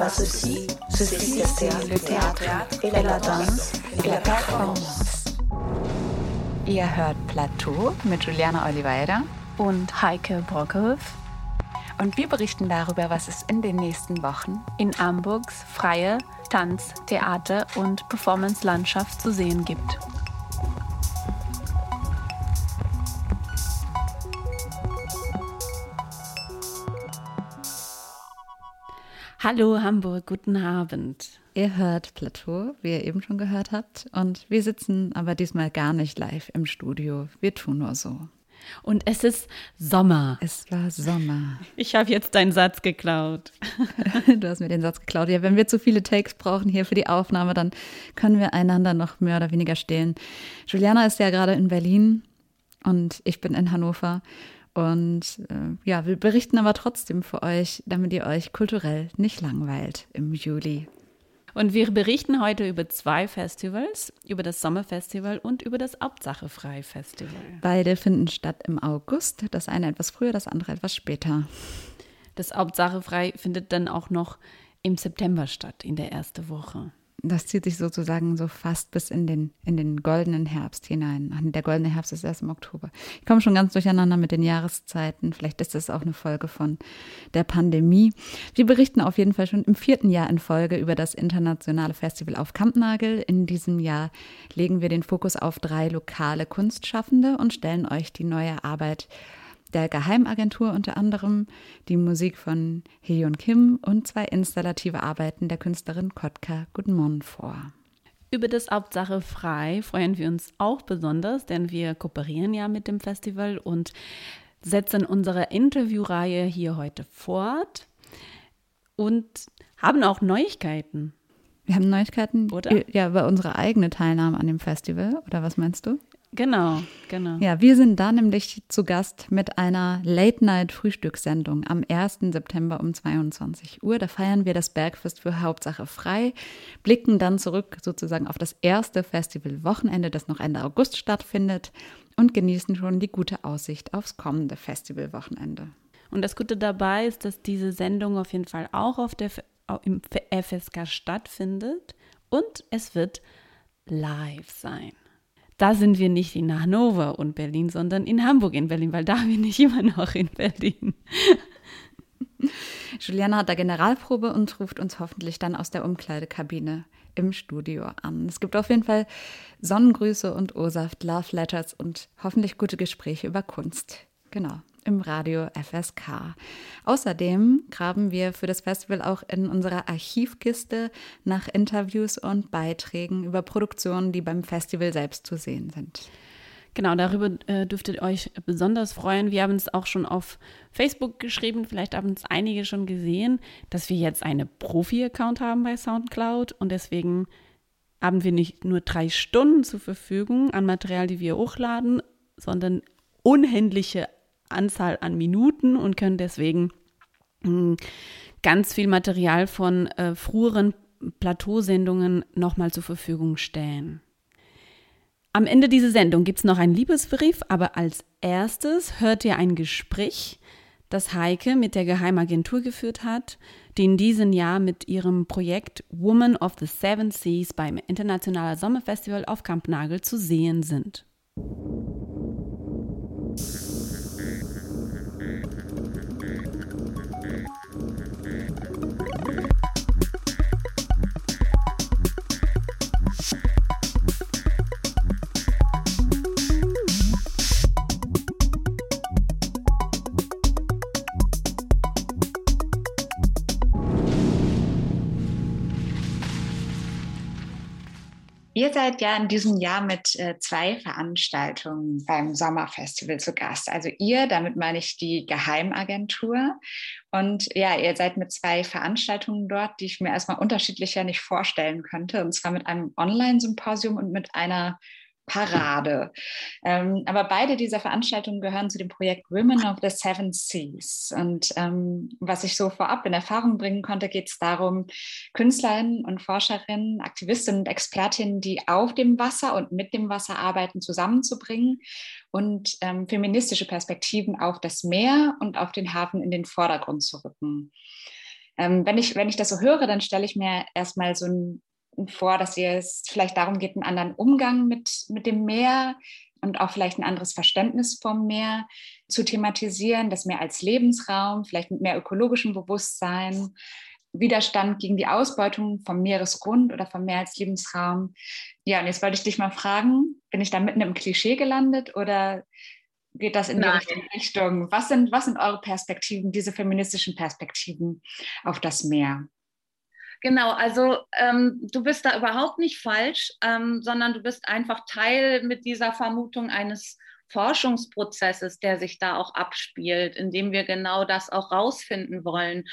Pas ceci, ceci c'est le théâtre et la danse et la performance. Ihr hört Plateau mit Juliana Oliveira und Heike Brockhoff. Und wir berichten darüber, was es in den nächsten Wochen in Hamburgs freie Tanz-, Theater- und Performance-Landschaft zu sehen gibt. Hallo Hamburg, guten Abend. Ihr hört Plateau, wie ihr eben schon gehört habt. Und wir sitzen aber diesmal gar nicht live im Studio. Wir tun nur so. Und es ist Sommer. Es war Sommer. Ich habe jetzt deinen Satz geklaut. du hast mir den Satz geklaut. Ja, wenn wir zu viele Takes brauchen hier für die Aufnahme, dann können wir einander noch mehr oder weniger stehlen. Juliana ist ja gerade in Berlin und ich bin in Hannover. Und äh, ja, wir berichten aber trotzdem für euch, damit ihr euch kulturell nicht langweilt im Juli. Und wir berichten heute über zwei Festivals, über das Sommerfestival und über das Hauptsache Frei Festival. Beide finden statt im August, das eine etwas früher, das andere etwas später. Das Hauptsache Frei findet dann auch noch im September statt, in der ersten Woche das zieht sich sozusagen so fast bis in den, in den goldenen Herbst hinein. Der goldene Herbst ist erst im Oktober. Ich komme schon ganz durcheinander mit den Jahreszeiten. Vielleicht ist das auch eine Folge von der Pandemie. Wir berichten auf jeden Fall schon im vierten Jahr in Folge über das internationale Festival auf Kampnagel. In diesem Jahr legen wir den Fokus auf drei lokale Kunstschaffende und stellen euch die neue Arbeit der Geheimagentur unter anderem die Musik von Heon Kim und zwei installative Arbeiten der Künstlerin Kotka Gudmon vor. Über das Hauptsache frei freuen wir uns auch besonders, denn wir kooperieren ja mit dem Festival und setzen unsere Interviewreihe hier heute fort und haben auch Neuigkeiten. Wir haben Neuigkeiten, oder? Ja, über unsere eigene Teilnahme an dem Festival, oder was meinst du? Genau, genau. Ja, wir sind da nämlich zu Gast mit einer Late-Night-Frühstückssendung am 1. September um 22 Uhr. Da feiern wir das Bergfest für Hauptsache frei, blicken dann zurück sozusagen auf das erste Festivalwochenende, das noch Ende August stattfindet und genießen schon die gute Aussicht aufs kommende Festivalwochenende. Und das Gute dabei ist, dass diese Sendung auf jeden Fall auch auf der, im FSK stattfindet und es wird live sein da sind wir nicht in Hannover und Berlin, sondern in Hamburg in Berlin, weil da bin ich immer noch in Berlin. Juliana hat da Generalprobe und ruft uns hoffentlich dann aus der Umkleidekabine im Studio an. Es gibt auf jeden Fall Sonnengrüße und O-Saft, Love Letters und hoffentlich gute Gespräche über Kunst. Genau im Radio FSK. Außerdem graben wir für das Festival auch in unserer Archivkiste nach Interviews und Beiträgen über Produktionen, die beim Festival selbst zu sehen sind. Genau, darüber äh, dürftet ihr euch besonders freuen. Wir haben es auch schon auf Facebook geschrieben, vielleicht haben es einige schon gesehen, dass wir jetzt einen Profi-Account haben bei SoundCloud und deswegen haben wir nicht nur drei Stunden zur Verfügung an Material, die wir hochladen, sondern unendliche Anzahl an Minuten und können deswegen hm, ganz viel Material von äh, früheren Plateausendungen nochmal zur Verfügung stellen. Am Ende dieser Sendung gibt es noch einen Liebesbrief, aber als erstes hört ihr ein Gespräch, das Heike mit der Geheimagentur geführt hat, die in diesem Jahr mit ihrem Projekt Woman of the Seven Seas beim Internationalen Sommerfestival auf Kampnagel zu sehen sind. Ihr seid ja in diesem Jahr mit äh, zwei Veranstaltungen beim Sommerfestival zu Gast. Also ihr, damit meine ich die Geheimagentur. Und ja, ihr seid mit zwei Veranstaltungen dort, die ich mir erstmal unterschiedlicher nicht vorstellen könnte. Und zwar mit einem Online-Symposium und mit einer Parade. Ähm, aber beide dieser Veranstaltungen gehören zu dem Projekt Women of the Seven Seas. Und ähm, was ich so vorab in Erfahrung bringen konnte, geht es darum, Künstlerinnen und Forscherinnen, Aktivistinnen und Expertinnen, die auf dem Wasser und mit dem Wasser arbeiten, zusammenzubringen und ähm, feministische Perspektiven auf das Meer und auf den Hafen in den Vordergrund zu rücken. Ähm, wenn, ich, wenn ich das so höre, dann stelle ich mir erstmal so ein, vor, dass es vielleicht darum geht, einen anderen Umgang mit, mit dem Meer und auch vielleicht ein anderes Verständnis vom Meer zu thematisieren, das Meer als Lebensraum, vielleicht mit mehr ökologischem Bewusstsein, Widerstand gegen die Ausbeutung vom Meeresgrund oder vom Meer als Lebensraum. Ja, und jetzt wollte ich dich mal fragen, bin ich da mitten im Klischee gelandet oder geht das in Nein. die richtige Richtung? Was sind, was sind eure Perspektiven, diese feministischen Perspektiven auf das Meer? Genau, also ähm, du bist da überhaupt nicht falsch, ähm, sondern du bist einfach Teil mit dieser Vermutung eines Forschungsprozesses, der sich da auch abspielt, indem wir genau das auch rausfinden wollen.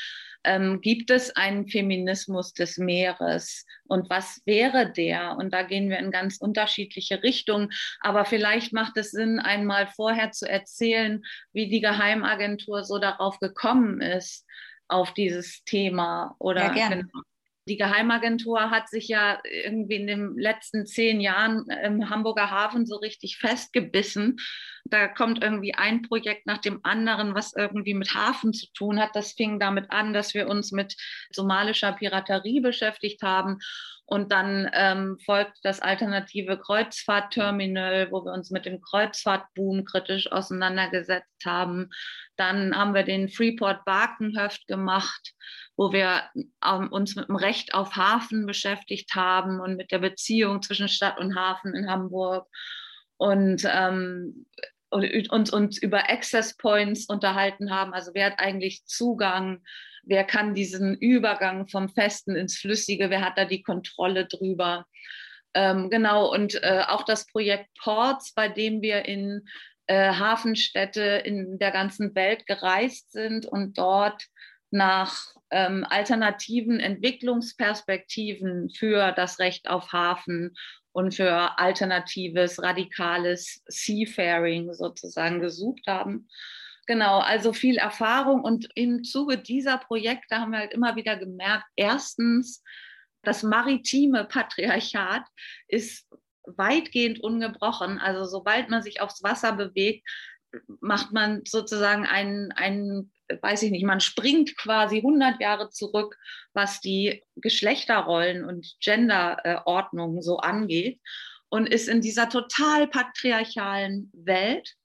Ähm, gibt es einen Feminismus des Meeres und was wäre der? Und da gehen wir in ganz unterschiedliche Richtungen. Aber vielleicht macht es Sinn, einmal vorher zu erzählen, wie die Geheimagentur so darauf gekommen ist, auf dieses Thema. Oder ja. Genau die Geheimagentur hat sich ja irgendwie in den letzten zehn Jahren im Hamburger Hafen so richtig festgebissen. Da kommt irgendwie ein Projekt nach dem anderen, was irgendwie mit Hafen zu tun hat. Das fing damit an, dass wir uns mit somalischer Piraterie beschäftigt haben. Und dann ähm, folgt das alternative Kreuzfahrtterminal, wo wir uns mit dem Kreuzfahrtboom kritisch auseinandergesetzt haben. Dann haben wir den Freeport Barkenhöft gemacht wo wir ähm, uns mit dem Recht auf Hafen beschäftigt haben und mit der Beziehung zwischen Stadt und Hafen in Hamburg und ähm, uns, uns über Access Points unterhalten haben. Also wer hat eigentlich Zugang? Wer kann diesen Übergang vom Festen ins Flüssige? Wer hat da die Kontrolle drüber? Ähm, genau, und äh, auch das Projekt Ports, bei dem wir in äh, Hafenstädte in der ganzen Welt gereist sind und dort nach ähm, alternativen Entwicklungsperspektiven für das Recht auf Hafen und für alternatives, radikales Seafaring sozusagen gesucht haben. Genau, also viel Erfahrung und im Zuge dieser Projekte haben wir halt immer wieder gemerkt, erstens, das maritime Patriarchat ist weitgehend ungebrochen. Also sobald man sich aufs Wasser bewegt, macht man sozusagen einen, einen weiß ich nicht, man springt quasi 100 Jahre zurück, was die Geschlechterrollen und Genderordnungen so angeht und ist in dieser total patriarchalen Welt.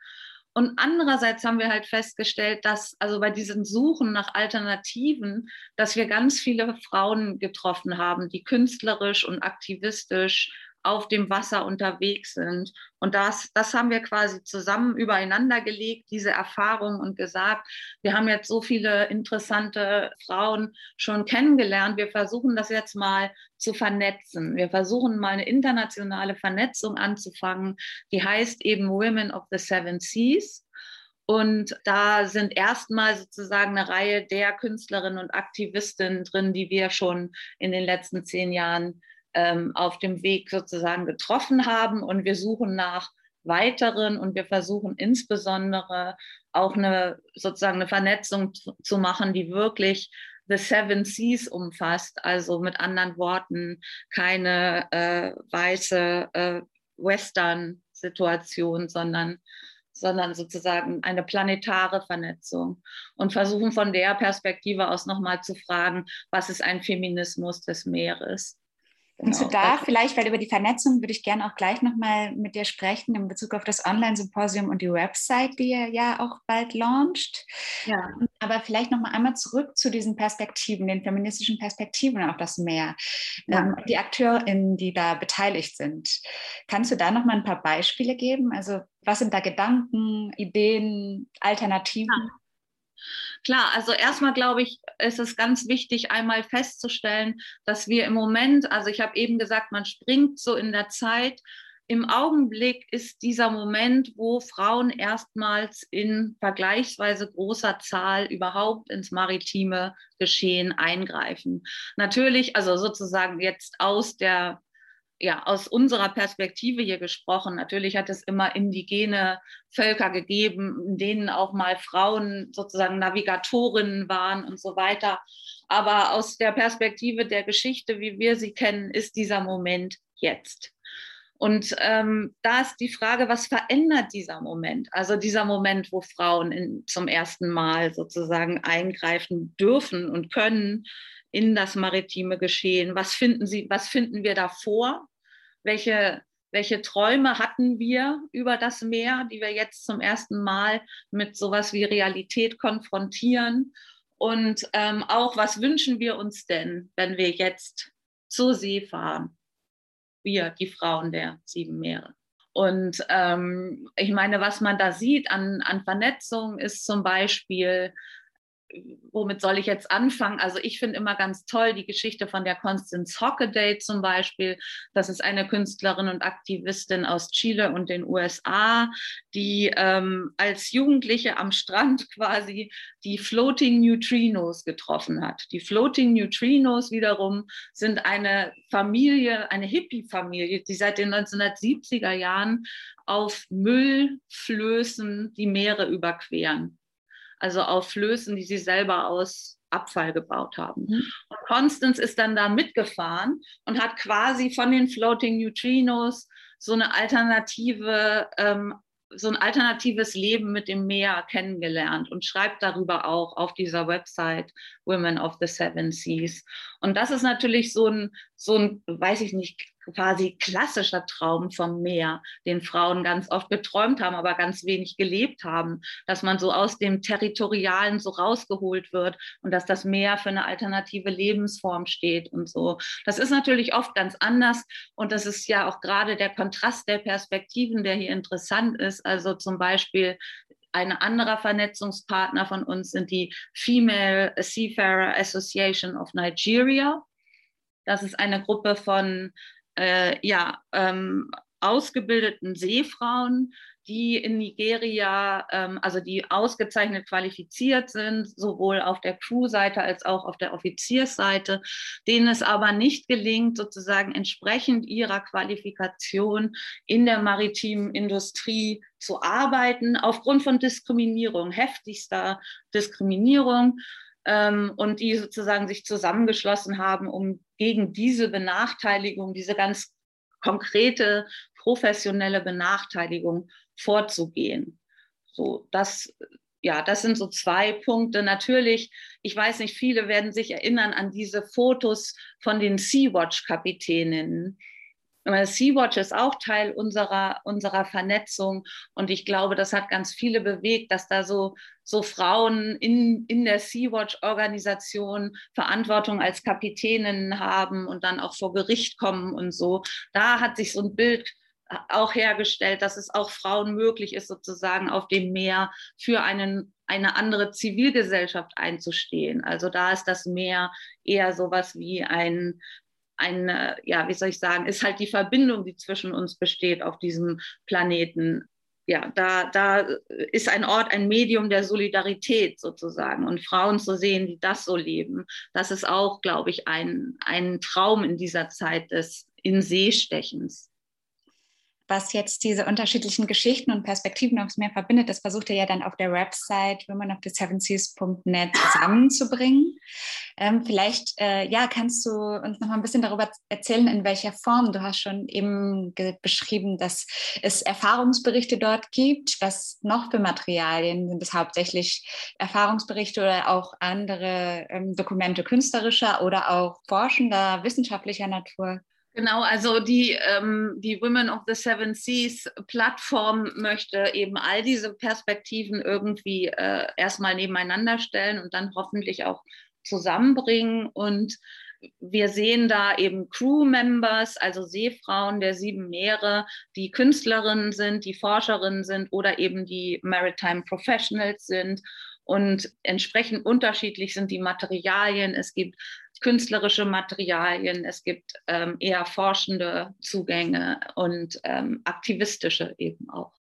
Und andererseits haben wir halt festgestellt, dass also bei diesen Suchen nach Alternativen, dass wir ganz viele Frauen getroffen haben, die künstlerisch und aktivistisch auf dem Wasser unterwegs sind. Und das, das haben wir quasi zusammen übereinander gelegt, diese Erfahrung und gesagt, wir haben jetzt so viele interessante Frauen schon kennengelernt. Wir versuchen das jetzt mal zu vernetzen. Wir versuchen mal eine internationale Vernetzung anzufangen, die heißt eben Women of the Seven Seas. Und da sind erstmal sozusagen eine Reihe der Künstlerinnen und Aktivistinnen drin, die wir schon in den letzten zehn Jahren ähm, auf dem Weg sozusagen getroffen haben. Und wir suchen nach weiteren und wir versuchen insbesondere auch eine sozusagen eine Vernetzung zu, machen, die wirklich The Seven Seas umfasst. Also mit anderen Worten keine äh, weiße äh, Western-Situation, sondern sondern sozusagen eine planetare Vernetzung und versuchen von der Perspektive aus nochmal zu fragen, was ist ein Feminismus des Meeres? Kannst du genau. da vielleicht, weil über die Vernetzung würde ich gerne auch gleich nochmal mit dir sprechen in Bezug auf das Online-Symposium und die Website, die ihr ja auch bald launcht. Ja. Aber vielleicht nochmal einmal zurück zu diesen Perspektiven, den feministischen Perspektiven auf das Meer. Ja. Ähm, die AkteurInnen, die da beteiligt sind. Kannst du da nochmal ein paar Beispiele geben? Also was sind da Gedanken, Ideen, Alternativen? Ja. Klar, also erstmal glaube ich, ist es ganz wichtig, einmal festzustellen, dass wir im Moment, also ich habe eben gesagt, man springt so in der Zeit. Im Augenblick ist dieser Moment, wo Frauen erstmals in vergleichsweise großer Zahl überhaupt ins maritime Geschehen eingreifen. Natürlich, also sozusagen jetzt aus der ja, aus unserer Perspektive hier gesprochen, natürlich hat es immer indigene Völker gegeben, in denen auch mal Frauen sozusagen Navigatorinnen waren und so weiter. Aber aus der Perspektive der Geschichte, wie wir sie kennen, ist dieser Moment jetzt. Und ähm, da ist die Frage, was verändert dieser Moment? Also dieser Moment, wo Frauen in, zum ersten Mal sozusagen eingreifen dürfen und können in das maritime Geschehen. Was finden Sie, was finden wir davor? Welche, welche Träume hatten wir über das Meer, die wir jetzt zum ersten Mal mit sowas wie Realität konfrontieren? Und ähm, auch, was wünschen wir uns denn, wenn wir jetzt zur See fahren? wir, die Frauen der sieben Meere. Und ähm, ich meine, was man da sieht an, an Vernetzung ist zum Beispiel womit soll ich jetzt anfangen? Also ich finde immer ganz toll die Geschichte von der Constance Hockaday zum Beispiel. Das ist eine Künstlerin und Aktivistin aus Chile und den USA, die ähm, als Jugendliche am Strand quasi die Floating Neutrinos getroffen hat. Die Floating Neutrinos wiederum sind eine Familie, eine Hippie-Familie, die seit den 1970er Jahren auf Müllflößen die Meere überqueren also auf Flößen, die sie selber aus Abfall gebaut haben. Mhm. Und Constance ist dann da mitgefahren und hat quasi von den Floating Neutrinos so eine alternative, ähm, so ein alternatives Leben mit dem Meer kennengelernt und schreibt darüber auch auf dieser Website Women of the Seven Seas. Und das ist natürlich so ein, so ein, weiß ich nicht, quasi klassischer Traum vom Meer, den Frauen ganz oft geträumt haben, aber ganz wenig gelebt haben, dass man so aus dem Territorialen so rausgeholt wird und dass das Meer für eine alternative Lebensform steht und so. Das ist natürlich oft ganz anders und das ist ja auch gerade der Kontrast der Perspektiven, der hier interessant ist. Also zum Beispiel ein anderer Vernetzungspartner von uns sind die Female Seafarer Association of Nigeria. Das ist eine Gruppe von äh, ja, ähm, ausgebildeten Seefrauen, die in Nigeria, ähm, also die ausgezeichnet qualifiziert sind, sowohl auf der Crew-Seite als auch auf der Offiziersseite, denen es aber nicht gelingt, sozusagen entsprechend ihrer Qualifikation in der maritimen Industrie zu arbeiten, aufgrund von Diskriminierung, heftigster Diskriminierung ähm, und die sozusagen sich zusammengeschlossen haben, um gegen diese Benachteiligung, diese ganz konkrete professionelle Benachteiligung vorzugehen. So, das, ja, das sind so zwei Punkte. Natürlich, ich weiß nicht, viele werden sich erinnern an diese Fotos von den Sea-Watch-Kapitäninnen, Sea-Watch ist auch Teil unserer, unserer Vernetzung und ich glaube, das hat ganz viele bewegt, dass da so, so Frauen in, in der Sea-Watch-Organisation Verantwortung als Kapitäninnen haben und dann auch vor Gericht kommen und so. Da hat sich so ein Bild auch hergestellt, dass es auch Frauen möglich ist, sozusagen auf dem Meer für einen, eine andere Zivilgesellschaft einzustehen. Also da ist das Meer eher sowas wie ein, eine, ja, wie soll ich sagen, ist halt die Verbindung, die zwischen uns besteht auf diesem Planeten. Ja, da, da ist ein Ort, ein Medium der Solidarität sozusagen. Und Frauen zu sehen, die das so leben, das ist auch, glaube ich, ein, ein Traum in dieser Zeit des In-See-Stechens was jetzt diese unterschiedlichen Geschichten und Perspektiven aufs Meer verbindet, das versucht er ja dann auf der Website womenofthesevenseas.net zusammenzubringen. Ähm, vielleicht, äh, ja, kannst du uns noch mal ein bisschen darüber erzählen, in welcher Form. Du hast schon eben beschrieben, dass es Erfahrungsberichte dort gibt. Was noch für Materialien? Sind es hauptsächlich Erfahrungsberichte oder auch andere ähm, Dokumente künstlerischer oder auch forschender, wissenschaftlicher Natur? Genau, also die, ähm, die Women of the Seven Seas Plattform möchte eben all diese Perspektiven irgendwie äh, erstmal nebeneinander stellen und dann hoffentlich auch zusammenbringen. Und wir sehen da eben Crew-Members, also Seefrauen der sieben Meere, die Künstlerinnen sind, die Forscherinnen sind oder eben die Maritime Professionals sind. Und entsprechend unterschiedlich sind die Materialien. Es gibt künstlerische Materialien, es gibt ähm, eher forschende Zugänge und ähm, aktivistische eben auch.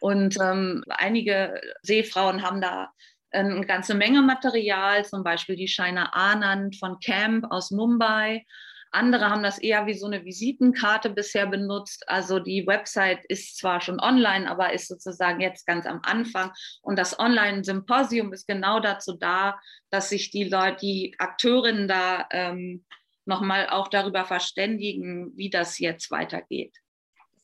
Und ähm, einige Seefrauen haben da eine ganze Menge Material, zum Beispiel die Shaina Anand von Camp aus Mumbai andere haben das eher wie so eine Visitenkarte bisher benutzt. Also die Website ist zwar schon online, aber ist sozusagen jetzt ganz am Anfang. Und das Online-Symposium ist genau dazu da, dass sich die Leute, die Akteurinnen da ähm, nochmal auch darüber verständigen, wie das jetzt weitergeht.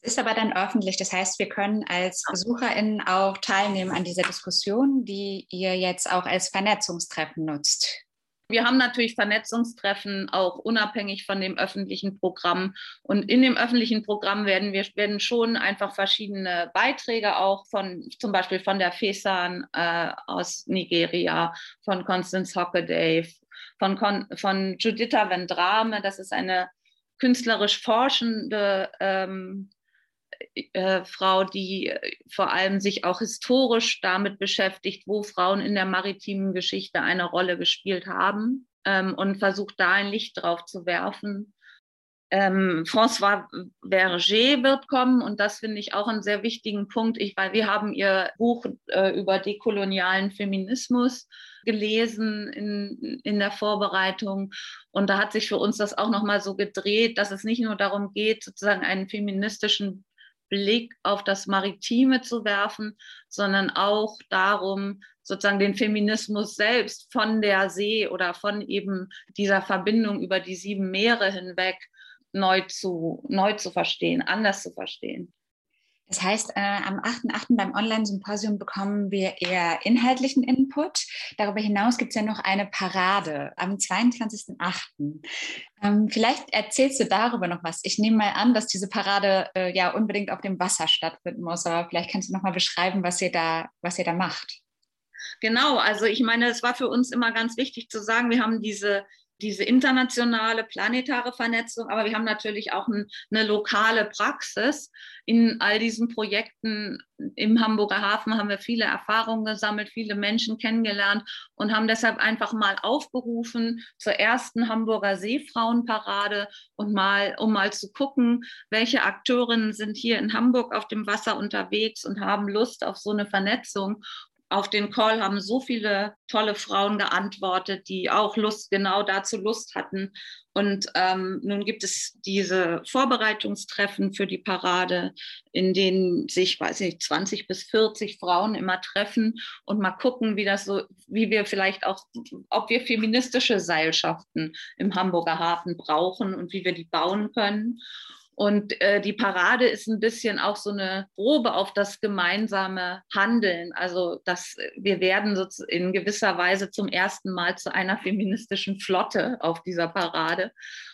Es ist aber dann öffentlich. Das heißt, wir können als BesucherInnen auch teilnehmen an dieser Diskussion, die ihr jetzt auch als Vernetzungstreffen nutzt. Wir haben natürlich Vernetzungstreffen auch unabhängig von dem öffentlichen Programm. Und in dem öffentlichen Programm werden wir werden schon einfach verschiedene Beiträge auch von zum Beispiel von der FESAN äh, aus Nigeria, von Constance Hockaday, von, von Juditha Vendrame, das ist eine künstlerisch forschende ähm, äh, Frau, die äh, vor allem sich auch historisch damit beschäftigt, wo Frauen in der maritimen Geschichte eine Rolle gespielt haben ähm, und versucht da ein Licht drauf zu werfen. Ähm, François Berger wird kommen und das finde ich auch einen sehr wichtigen Punkt, ich, weil wir haben ihr Buch äh, über dekolonialen Feminismus gelesen in, in der Vorbereitung und da hat sich für uns das auch nochmal so gedreht, dass es nicht nur darum geht, sozusagen einen feministischen Blick auf das Maritime zu werfen, sondern auch darum, sozusagen den Feminismus selbst von der See oder von eben dieser Verbindung über die sieben Meere hinweg neu zu, neu zu verstehen, anders zu verstehen. Das heißt, äh, am 8.8. beim Online-Symposium bekommen wir eher inhaltlichen Input. Darüber hinaus gibt es ja noch eine Parade am 22.8. Ähm, vielleicht erzählst du darüber noch was. Ich nehme mal an, dass diese Parade äh, ja unbedingt auf dem Wasser stattfinden muss, aber vielleicht kannst du noch mal beschreiben, was ihr da, was ihr da macht. Genau, also ich meine, es war für uns immer ganz wichtig zu sagen, wir haben diese diese internationale planetare Vernetzung, aber wir haben natürlich auch ein, eine lokale Praxis. In all diesen Projekten im Hamburger Hafen haben wir viele Erfahrungen gesammelt, viele Menschen kennengelernt und haben deshalb einfach mal aufgerufen zur ersten Hamburger Seefrauenparade und mal, um mal zu gucken, welche Akteurinnen sind hier in Hamburg auf dem Wasser unterwegs und haben Lust auf so eine Vernetzung auf den Call haben so viele tolle Frauen geantwortet, die auch Lust, genau dazu Lust hatten. Und ähm, nun gibt es diese Vorbereitungstreffen für die Parade, in denen sich, weiß ich, 20 bis 40 Frauen immer treffen und mal gucken, wie das so, wie wir vielleicht auch, ob wir feministische Seilschaften im Hamburger Hafen brauchen und wie wir die bauen können. Und äh, die Parade ist ein bisschen auch so eine Probe auf das gemeinsame Handeln. Also dass wir werden in gewisser Weise zum ersten Mal zu einer feministischen Flotte auf dieser Parade.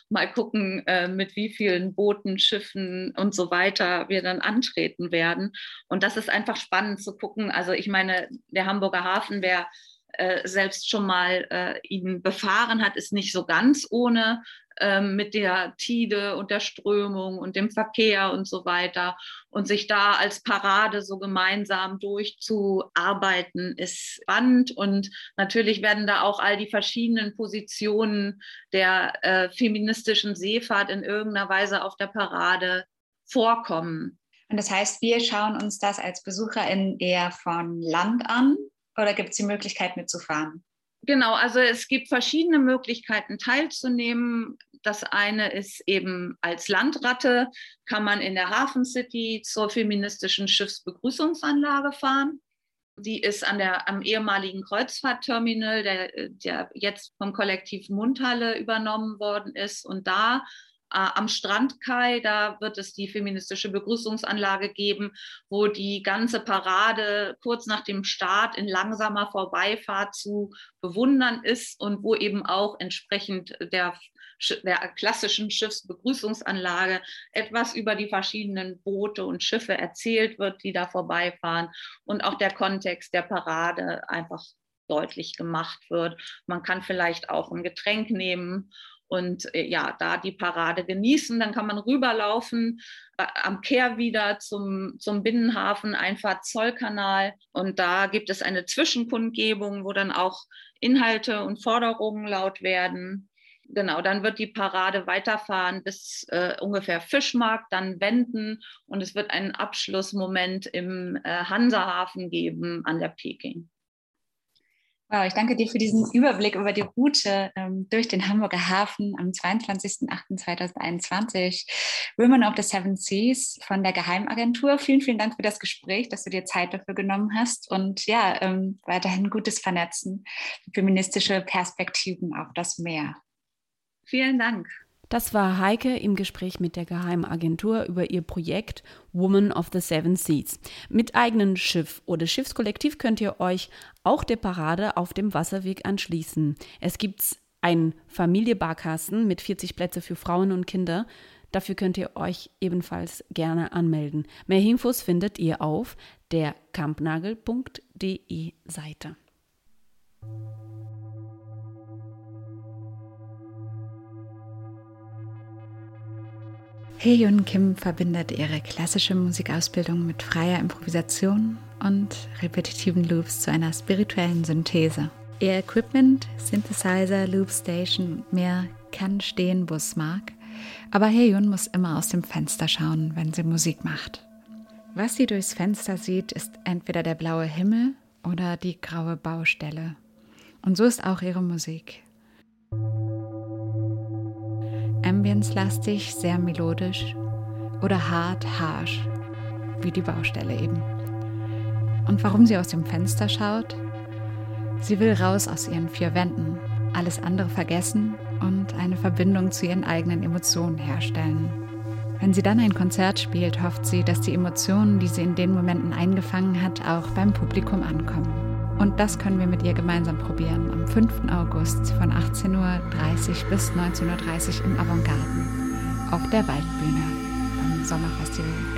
Mal gucken, äh, mit wie vielen Booten, Schiffen und so weiter wir dann antreten werden. Und das ist einfach spannend zu gucken. Also ich meine, der Hamburger Hafen, wer äh, selbst schon mal äh, ihn befahren hat, ist nicht so ganz ohne ähm, mit der Tide und der Strömung und dem Verkehr und so weiter. Und sich da als Parade so gemeinsam durchzuarbeiten, ist spannend. Und natürlich werden da auch all die verschiedenen Positionen der äh, feministischen Seefahrt in irgendeiner Weise auf der Parade vorkommen. Und das heißt, wir schauen uns das als BesucherInnen eher von Land an oder gibt es die Möglichkeit mitzufahren? Genau, also es gibt verschiedene Möglichkeiten teilzunehmen. Das eine ist eben als Landratte, kann man in der Hafen City zur feministischen Schiffsbegrüßungsanlage fahren. Die ist an der, am ehemaligen Kreuzfahrtterminal, der, der jetzt vom Kollektiv Mundhalle übernommen worden ist. Und da am Strandkai, da wird es die feministische Begrüßungsanlage geben, wo die ganze Parade kurz nach dem Start in langsamer Vorbeifahrt zu bewundern ist und wo eben auch entsprechend der der klassischen Schiffsbegrüßungsanlage etwas über die verschiedenen Boote und Schiffe erzählt wird, die da vorbeifahren und auch der Kontext der Parade einfach deutlich gemacht wird. Man kann vielleicht auch ein Getränk nehmen und äh, ja, da die Parade genießen. Dann kann man rüberlaufen äh, am Kehr wieder zum, zum Binnenhafen, Einfahrt Zollkanal. Und da gibt es eine Zwischenkundgebung, wo dann auch Inhalte und Forderungen laut werden. Genau, dann wird die Parade weiterfahren bis äh, ungefähr Fischmarkt, dann wenden und es wird einen Abschlussmoment im äh, Hansahafen geben an der Peking. Wow, ich danke dir für diesen Überblick über die Route ähm, durch den Hamburger Hafen am 22.08.2021. Women of the Seven Seas von der Geheimagentur. Vielen, vielen Dank für das Gespräch, dass du dir Zeit dafür genommen hast und ja, ähm, weiterhin gutes Vernetzen, feministische Perspektiven auf das Meer. Vielen Dank. Das war Heike im Gespräch mit der Geheimagentur über ihr Projekt Woman of the Seven Seas. Mit eigenem Schiff oder Schiffskollektiv könnt ihr euch auch der Parade auf dem Wasserweg anschließen. Es gibt einen Familiebarkasten mit 40 Plätze für Frauen und Kinder. Dafür könnt ihr euch ebenfalls gerne anmelden. Mehr Infos findet ihr auf der kampnagel.de Seite. Heyun Kim verbindet ihre klassische Musikausbildung mit freier Improvisation und repetitiven Loops zu einer spirituellen Synthese. Ihr Equipment, Synthesizer, Loopstation und mehr kann stehen, wo es mag, aber Heyun muss immer aus dem Fenster schauen, wenn sie Musik macht. Was sie durchs Fenster sieht, ist entweder der blaue Himmel oder die graue Baustelle. Und so ist auch ihre Musik. Ambience-lastig, sehr melodisch oder hart, harsh, wie die Baustelle eben. Und warum sie aus dem Fenster schaut? Sie will raus aus ihren vier Wänden, alles andere vergessen und eine Verbindung zu ihren eigenen Emotionen herstellen. Wenn sie dann ein Konzert spielt, hofft sie, dass die Emotionen, die sie in den Momenten eingefangen hat, auch beim Publikum ankommen. Und das können wir mit ihr gemeinsam probieren am 5. August von 18.30 Uhr bis 19.30 Uhr im Avantgarden auf der Waldbühne beim Sommerfestival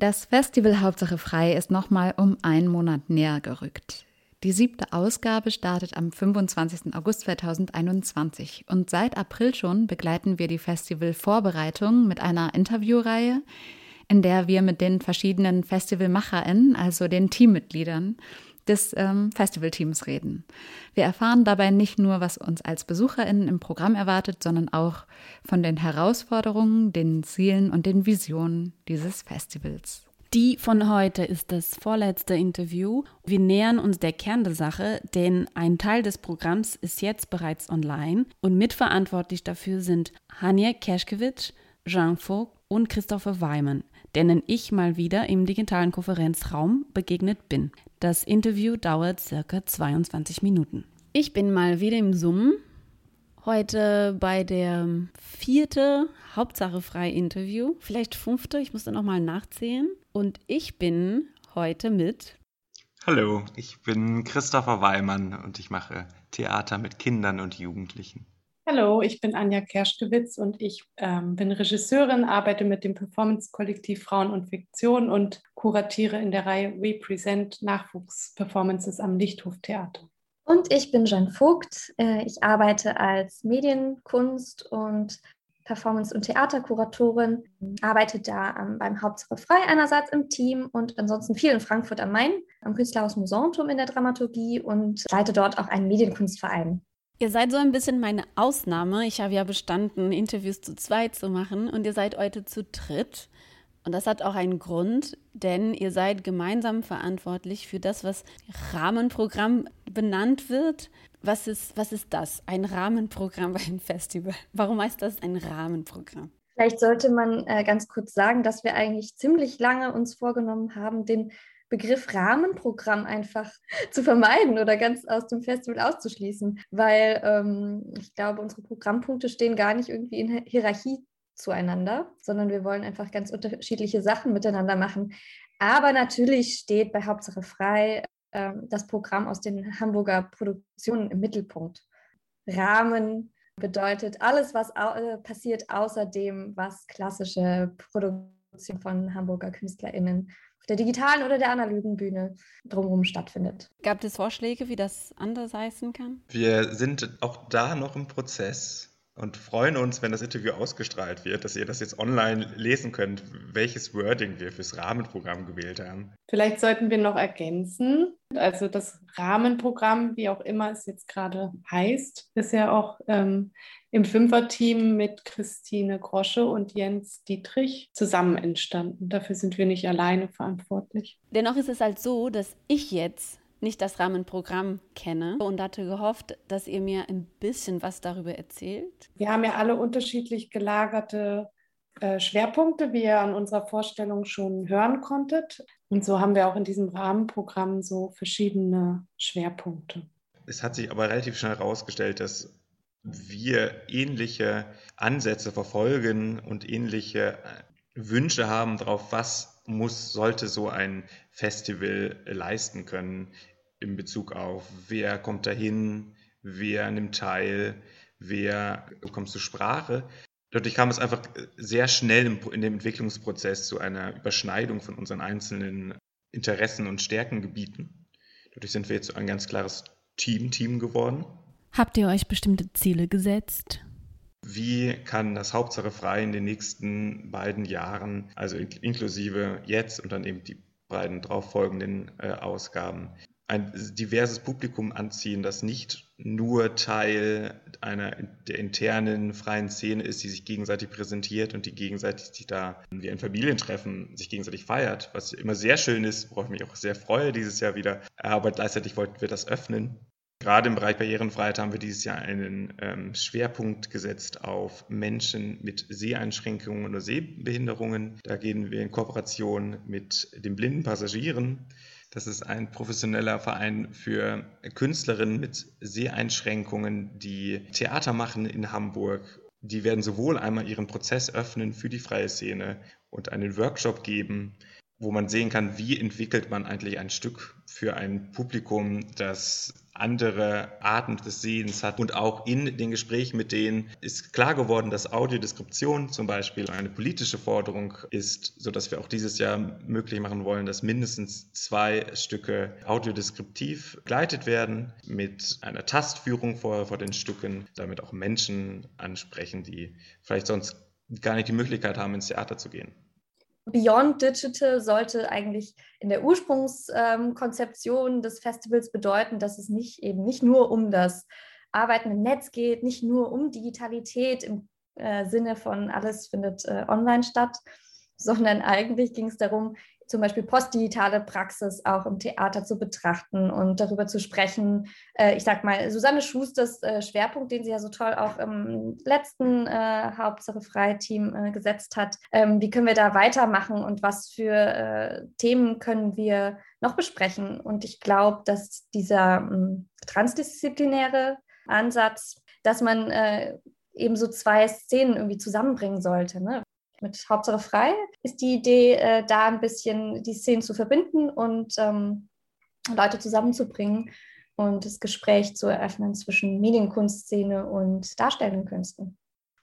Das Festival Hauptsache frei ist nochmal um einen Monat näher gerückt. Die siebte Ausgabe startet am 25. August 2021 und seit April schon begleiten wir die Festivalvorbereitung mit einer Interviewreihe, in der wir mit den verschiedenen FestivalmacherInnen, also den Teammitgliedern, des ähm, Festivalteams reden. Wir erfahren dabei nicht nur, was uns als BesucherInnen im Programm erwartet, sondern auch von den Herausforderungen, den Zielen und den Visionen dieses Festivals. Die von heute ist das vorletzte Interview. Wir nähern uns der Kern der Sache, denn ein Teil des Programms ist jetzt bereits online und mitverantwortlich dafür sind Hanja Kerschkewitsch, Jean Vogt und Christopher Weimann, denen ich mal wieder im digitalen Konferenzraum begegnet bin. Das Interview dauert circa 22 Minuten. Ich bin mal wieder im Zoom. Heute bei der vierte Hauptsache frei Interview, vielleicht fünfte, ich muss dann nochmal nachzählen. Und ich bin heute mit. Hallo, ich bin Christopher Weimann und ich mache Theater mit Kindern und Jugendlichen. Hallo, ich bin Anja Kerschkewitz und ich ähm, bin Regisseurin, arbeite mit dem Performance-Kollektiv Frauen und Fiktion und kuratiere in der Reihe Represent Nachwuchsperformances am Lichthof Theater. Und ich bin Jeanne Vogt. Äh, ich arbeite als Medienkunst und Performance- und Theaterkuratorin, arbeite da ähm, beim Hauptsache Frei einerseits im Team und ansonsten viel in Frankfurt am Main, am Künstlerhaus Musantum in der Dramaturgie und leite dort auch einen Medienkunstverein. Ihr seid so ein bisschen meine Ausnahme. Ich habe ja bestanden, Interviews zu zweit zu machen und ihr seid heute zu dritt. Und das hat auch einen Grund, denn ihr seid gemeinsam verantwortlich für das, was Rahmenprogramm benannt wird. Was ist, was ist das? Ein Rahmenprogramm bei einem Festival? Warum heißt das ein Rahmenprogramm? Vielleicht sollte man äh, ganz kurz sagen, dass wir eigentlich ziemlich lange uns vorgenommen haben, den Begriff Rahmenprogramm einfach zu vermeiden oder ganz aus dem Festival auszuschließen, weil ähm, ich glaube, unsere Programmpunkte stehen gar nicht irgendwie in Hierarchie zueinander, sondern wir wollen einfach ganz unterschiedliche Sachen miteinander machen. Aber natürlich steht bei Hauptsache frei äh, das Programm aus den Hamburger Produktionen im Mittelpunkt. Rahmen bedeutet alles, was au äh, passiert außer dem, was klassische Produktion von Hamburger KünstlerInnen auf der digitalen oder der analogen Bühne drumherum stattfindet. Gab es Vorschläge, wie das anders heißen kann? Wir sind auch da noch im Prozess und freuen uns, wenn das Interview ausgestrahlt wird, dass ihr das jetzt online lesen könnt, welches Wording wir fürs Rahmenprogramm gewählt haben. Vielleicht sollten wir noch ergänzen, also das Rahmenprogramm, wie auch immer es jetzt gerade heißt, ist ja auch ähm, im Fünferteam mit Christine Grosche und Jens Dietrich zusammen entstanden. Dafür sind wir nicht alleine verantwortlich. Dennoch ist es halt so, dass ich jetzt nicht das Rahmenprogramm kenne und hatte gehofft, dass ihr mir ein bisschen was darüber erzählt. Wir haben ja alle unterschiedlich gelagerte äh, Schwerpunkte, wie ihr an unserer Vorstellung schon hören konntet. Und so haben wir auch in diesem Rahmenprogramm so verschiedene Schwerpunkte. Es hat sich aber relativ schnell herausgestellt, dass wir ähnliche Ansätze verfolgen und ähnliche äh, Wünsche haben darauf, was muss, sollte so ein Festival leisten können in Bezug auf, wer kommt dahin, wer nimmt teil, wer kommt zur Sprache. Dadurch kam es einfach sehr schnell in dem Entwicklungsprozess zu einer Überschneidung von unseren einzelnen Interessen und Stärkengebieten. Dadurch sind wir jetzt ein ganz klares Team-Team geworden. Habt ihr euch bestimmte Ziele gesetzt? Wie kann das Hauptsache frei in den nächsten beiden Jahren, also inklusive jetzt und dann eben die beiden darauffolgenden äh, Ausgaben, ein diverses Publikum anziehen, das nicht nur Teil einer der internen freien Szene ist, die sich gegenseitig präsentiert und die gegenseitig sich da wie ein Familientreffen sich gegenseitig feiert, was immer sehr schön ist, worauf ich mich auch sehr freue dieses Jahr wieder. Aber gleichzeitig wollten wir das öffnen. Gerade im Bereich Barrierenfreiheit haben wir dieses Jahr einen ähm, Schwerpunkt gesetzt auf Menschen mit Seheinschränkungen oder Sehbehinderungen. Da gehen wir in Kooperation mit den blinden Passagieren das ist ein professioneller Verein für Künstlerinnen mit Seheinschränkungen, die Theater machen in Hamburg. Die werden sowohl einmal ihren Prozess öffnen für die freie Szene und einen Workshop geben, wo man sehen kann, wie entwickelt man eigentlich ein Stück für ein Publikum, das andere Arten des Sehens hat. Und auch in den Gesprächen mit denen ist klar geworden, dass Audiodeskription zum Beispiel eine politische Forderung ist, sodass wir auch dieses Jahr möglich machen wollen, dass mindestens zwei Stücke audiodeskriptiv begleitet werden mit einer Tastführung vor, vor den Stücken, damit auch Menschen ansprechen, die vielleicht sonst gar nicht die Möglichkeit haben, ins Theater zu gehen. Beyond Digital sollte eigentlich in der Ursprungskonzeption ähm, des Festivals bedeuten, dass es nicht eben nicht nur um das Arbeiten im Netz geht, nicht nur um Digitalität im äh, Sinne von alles findet äh, online statt, sondern eigentlich ging es darum, zum Beispiel postdigitale Praxis auch im Theater zu betrachten und darüber zu sprechen. Äh, ich sag mal, Susanne Schusters äh, Schwerpunkt, den sie ja so toll auch im letzten äh, Hauptsache Freiteam äh, gesetzt hat. Ähm, wie können wir da weitermachen und was für äh, Themen können wir noch besprechen? Und ich glaube, dass dieser ähm, transdisziplinäre Ansatz, dass man äh, eben so zwei Szenen irgendwie zusammenbringen sollte. Ne? Mit Hauptsache frei ist die Idee, äh, da ein bisschen die Szenen zu verbinden und ähm, Leute zusammenzubringen und das Gespräch zu eröffnen zwischen Medienkunstszene und darstellenden Künsten.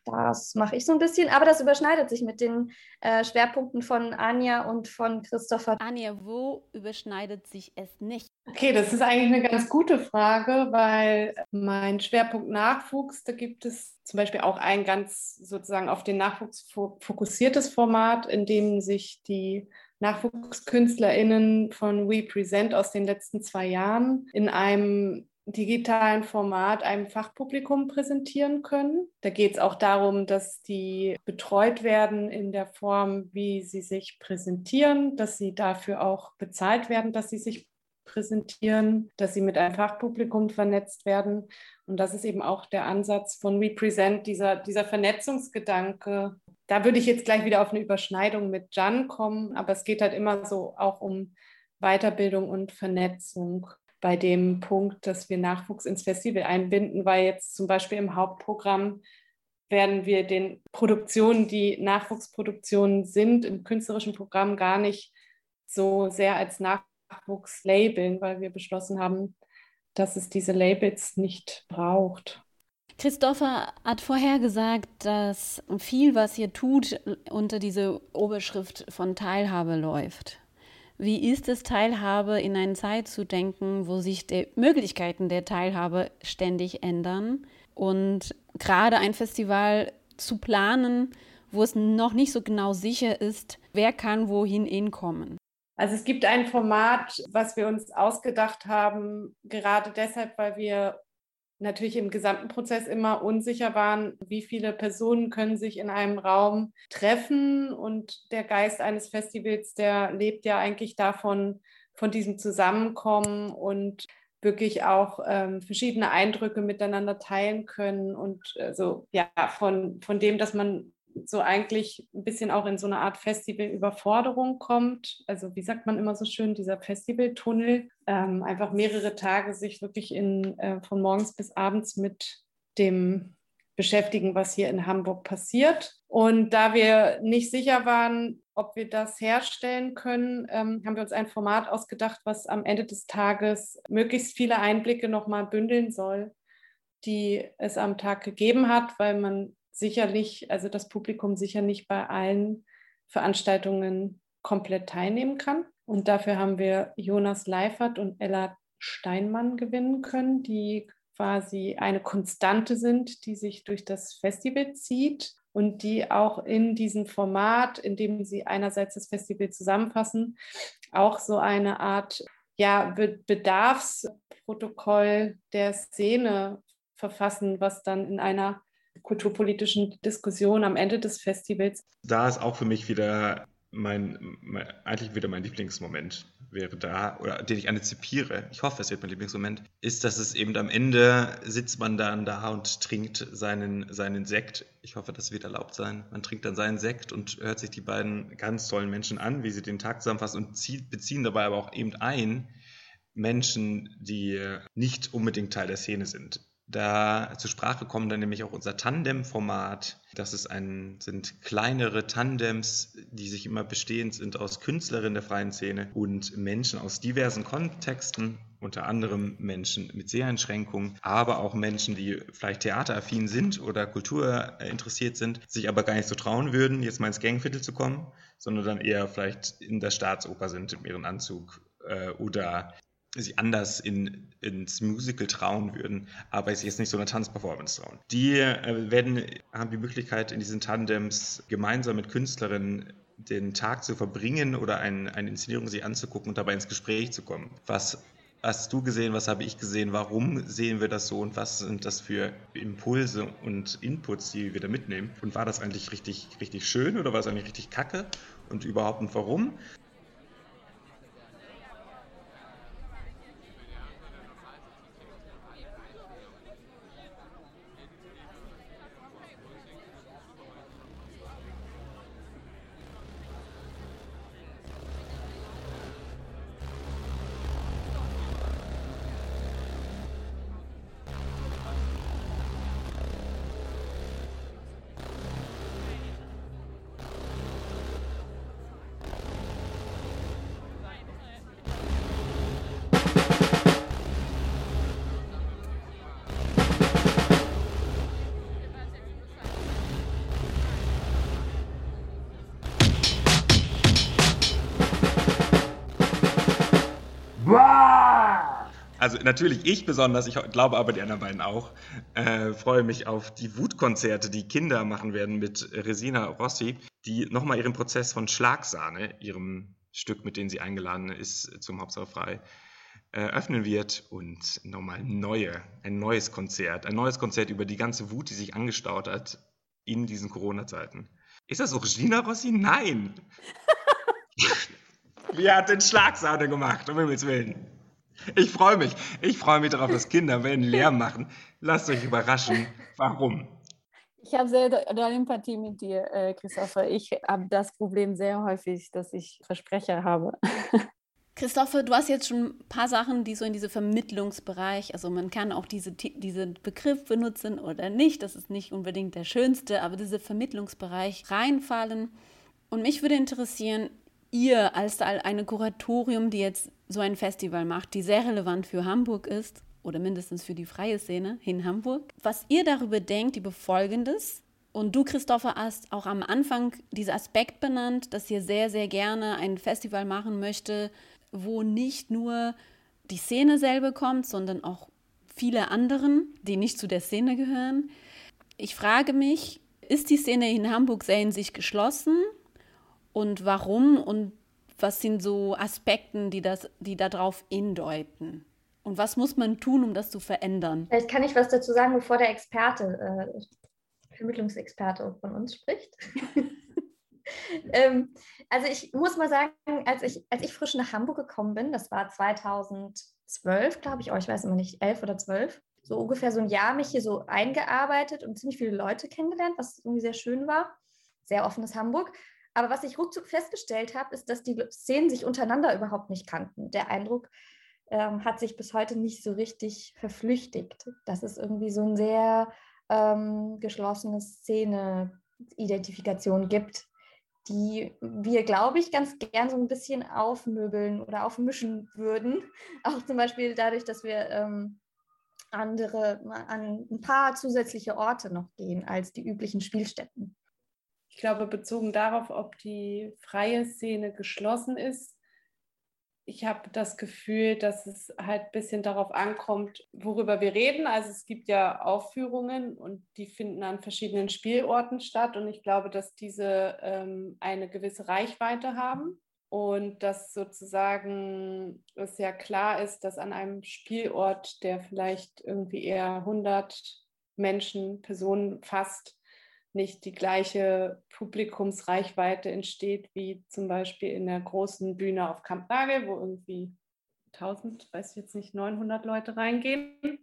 Das mache ich so ein bisschen, aber das überschneidet sich mit den äh, Schwerpunkten von Anja und von Christopher. Anja, wo überschneidet sich es nicht? Okay, das ist eigentlich eine ganz gute Frage, weil mein Schwerpunkt Nachwuchs, da gibt es zum Beispiel auch ein ganz sozusagen auf den Nachwuchs fokussiertes Format, in dem sich die NachwuchskünstlerInnen von We Present aus den letzten zwei Jahren in einem digitalen Format einem Fachpublikum präsentieren können. Da geht es auch darum, dass die betreut werden in der Form, wie sie sich präsentieren, dass sie dafür auch bezahlt werden, dass sie sich präsentieren, dass sie mit einem Fachpublikum vernetzt werden. Und das ist eben auch der Ansatz von Represent, dieser, dieser Vernetzungsgedanke. Da würde ich jetzt gleich wieder auf eine Überschneidung mit Jan kommen, aber es geht halt immer so auch um Weiterbildung und Vernetzung bei dem Punkt, dass wir Nachwuchs ins Festival einbinden, weil jetzt zum Beispiel im Hauptprogramm werden wir den Produktionen, die Nachwuchsproduktionen sind, im künstlerischen Programm gar nicht so sehr als Nachwuchs labeln, weil wir beschlossen haben, dass es diese Labels nicht braucht. Christopher hat vorher gesagt, dass viel, was ihr tut, unter diese Oberschrift von Teilhabe läuft. Wie ist es, Teilhabe in eine Zeit zu denken, wo sich die Möglichkeiten der Teilhabe ständig ändern und gerade ein Festival zu planen, wo es noch nicht so genau sicher ist, wer kann wohin hinkommen? Also es gibt ein Format, was wir uns ausgedacht haben, gerade deshalb, weil wir natürlich im gesamten Prozess immer unsicher waren, wie viele Personen können sich in einem Raum treffen. Und der Geist eines Festivals, der lebt ja eigentlich davon, von diesem Zusammenkommen und wirklich auch ähm, verschiedene Eindrücke miteinander teilen können und also ja von, von dem, dass man so eigentlich ein bisschen auch in so eine Art Festival-Überforderung kommt. Also wie sagt man immer so schön, dieser Festivaltunnel, ähm, einfach mehrere Tage sich wirklich in, äh, von morgens bis abends mit dem beschäftigen, was hier in Hamburg passiert. Und da wir nicht sicher waren, ob wir das herstellen können, ähm, haben wir uns ein Format ausgedacht, was am Ende des Tages möglichst viele Einblicke nochmal bündeln soll, die es am Tag gegeben hat, weil man sicherlich, also das Publikum sicher nicht bei allen Veranstaltungen komplett teilnehmen kann. Und dafür haben wir Jonas Leifert und Ella Steinmann gewinnen können, die quasi eine Konstante sind, die sich durch das Festival zieht und die auch in diesem Format, in dem sie einerseits das Festival zusammenfassen, auch so eine Art ja, Bedarfsprotokoll der Szene verfassen, was dann in einer kulturpolitischen Diskussion am Ende des Festivals. Da ist auch für mich wieder mein, mein, eigentlich wieder mein Lieblingsmoment wäre da, oder den ich antizipiere, ich hoffe, es wird mein Lieblingsmoment, ist, dass es eben am Ende sitzt man dann da und trinkt seinen, seinen Sekt. Ich hoffe, das wird erlaubt sein. Man trinkt dann seinen Sekt und hört sich die beiden ganz tollen Menschen an, wie sie den Tag zusammenfassen und zieht, beziehen dabei aber auch eben ein Menschen, die nicht unbedingt Teil der Szene sind. Da zur Sprache kommt dann nämlich auch unser Tandem-Format. Das ist ein, sind kleinere Tandems, die sich immer bestehend sind aus Künstlerinnen der freien Szene und Menschen aus diversen Kontexten, unter anderem Menschen mit Seheinschränkungen, aber auch Menschen, die vielleicht theateraffin sind oder Kultur interessiert sind, sich aber gar nicht so trauen würden, jetzt mal ins Gangviertel zu kommen, sondern dann eher vielleicht in der Staatsoper sind in ihrem Anzug äh, oder sich anders in, ins Musical trauen würden, aber sich jetzt nicht so eine Tanzperformance trauen. Die äh, werden, haben die Möglichkeit, in diesen Tandems gemeinsam mit Künstlerinnen den Tag zu verbringen oder ein, eine Inszenierung sich anzugucken und dabei ins Gespräch zu kommen. Was hast du gesehen, was habe ich gesehen, warum sehen wir das so und was sind das für Impulse und Inputs, die wir da mitnehmen? Und war das eigentlich richtig, richtig schön oder war es eigentlich richtig kacke? Und überhaupt und warum? Natürlich ich besonders, ich glaube aber die anderen beiden auch, äh, freue mich auf die Wutkonzerte, die Kinder machen werden mit Resina Rossi, die nochmal ihren Prozess von Schlagsahne, ihrem Stück, mit dem sie eingeladen ist zum Hauptsache frei, äh, öffnen wird und nochmal neue, ein neues Konzert, ein neues Konzert über die ganze Wut, die sich angestaut hat in diesen Corona-Zeiten. Ist das auch Regina Rossi? Nein! Wer hat denn Schlagsahne gemacht, um Himmels Willen? Ich freue mich. Ich freue mich darauf, dass Kinder werden Lärm machen. Lasst euch überraschen. Warum? Ich habe sehr doll Empathie mit dir, äh, Christopher. Ich habe das Problem sehr häufig, dass ich Versprecher habe. Christopher, du hast jetzt schon ein paar Sachen, die so in diese Vermittlungsbereich, also man kann auch diese, diesen Begriff benutzen oder nicht, das ist nicht unbedingt der schönste, aber diese Vermittlungsbereich reinfallen. Und mich würde interessieren, ihr als eine Kuratorium, die jetzt so ein Festival macht, die sehr relevant für Hamburg ist oder mindestens für die freie Szene in Hamburg, was ihr darüber denkt über Folgendes. Und du, Christopher, hast auch am Anfang diesen Aspekt benannt, dass ihr sehr, sehr gerne ein Festival machen möchte, wo nicht nur die Szene selber kommt, sondern auch viele anderen, die nicht zu der Szene gehören. Ich frage mich, ist die Szene in Hamburg sehr in sich geschlossen und warum und was sind so Aspekte, die, das, die darauf hindeuten? Und was muss man tun, um das zu verändern? Vielleicht kann ich was dazu sagen, bevor der Experte, äh, Vermittlungsexperte von uns spricht. ähm, also ich muss mal sagen, als ich, als ich frisch nach Hamburg gekommen bin, das war 2012, glaube ich, oh, ich weiß immer nicht, 11 oder 12, so ungefähr so ein Jahr mich hier so eingearbeitet und ziemlich viele Leute kennengelernt, was irgendwie sehr schön war. Sehr offenes Hamburg. Aber was ich ruckzuck festgestellt habe, ist, dass die Szenen sich untereinander überhaupt nicht kannten. Der Eindruck ähm, hat sich bis heute nicht so richtig verflüchtigt. Dass es irgendwie so ein sehr ähm, geschlossene Szene-Identifikation gibt, die wir, glaube ich, ganz gern so ein bisschen aufmöbeln oder aufmischen würden. Auch zum Beispiel dadurch, dass wir ähm, andere, an ein paar zusätzliche Orte noch gehen als die üblichen Spielstätten. Ich glaube, bezogen darauf, ob die freie Szene geschlossen ist, ich habe das Gefühl, dass es halt ein bisschen darauf ankommt, worüber wir reden. Also es gibt ja Aufführungen und die finden an verschiedenen Spielorten statt. Und ich glaube, dass diese ähm, eine gewisse Reichweite haben und dass sozusagen es ja klar ist, dass an einem Spielort, der vielleicht irgendwie eher 100 Menschen, Personen fasst, nicht die gleiche Publikumsreichweite entsteht wie zum Beispiel in der großen Bühne auf Camp Nagel, wo irgendwie 1000, weiß ich jetzt nicht, 900 Leute reingehen.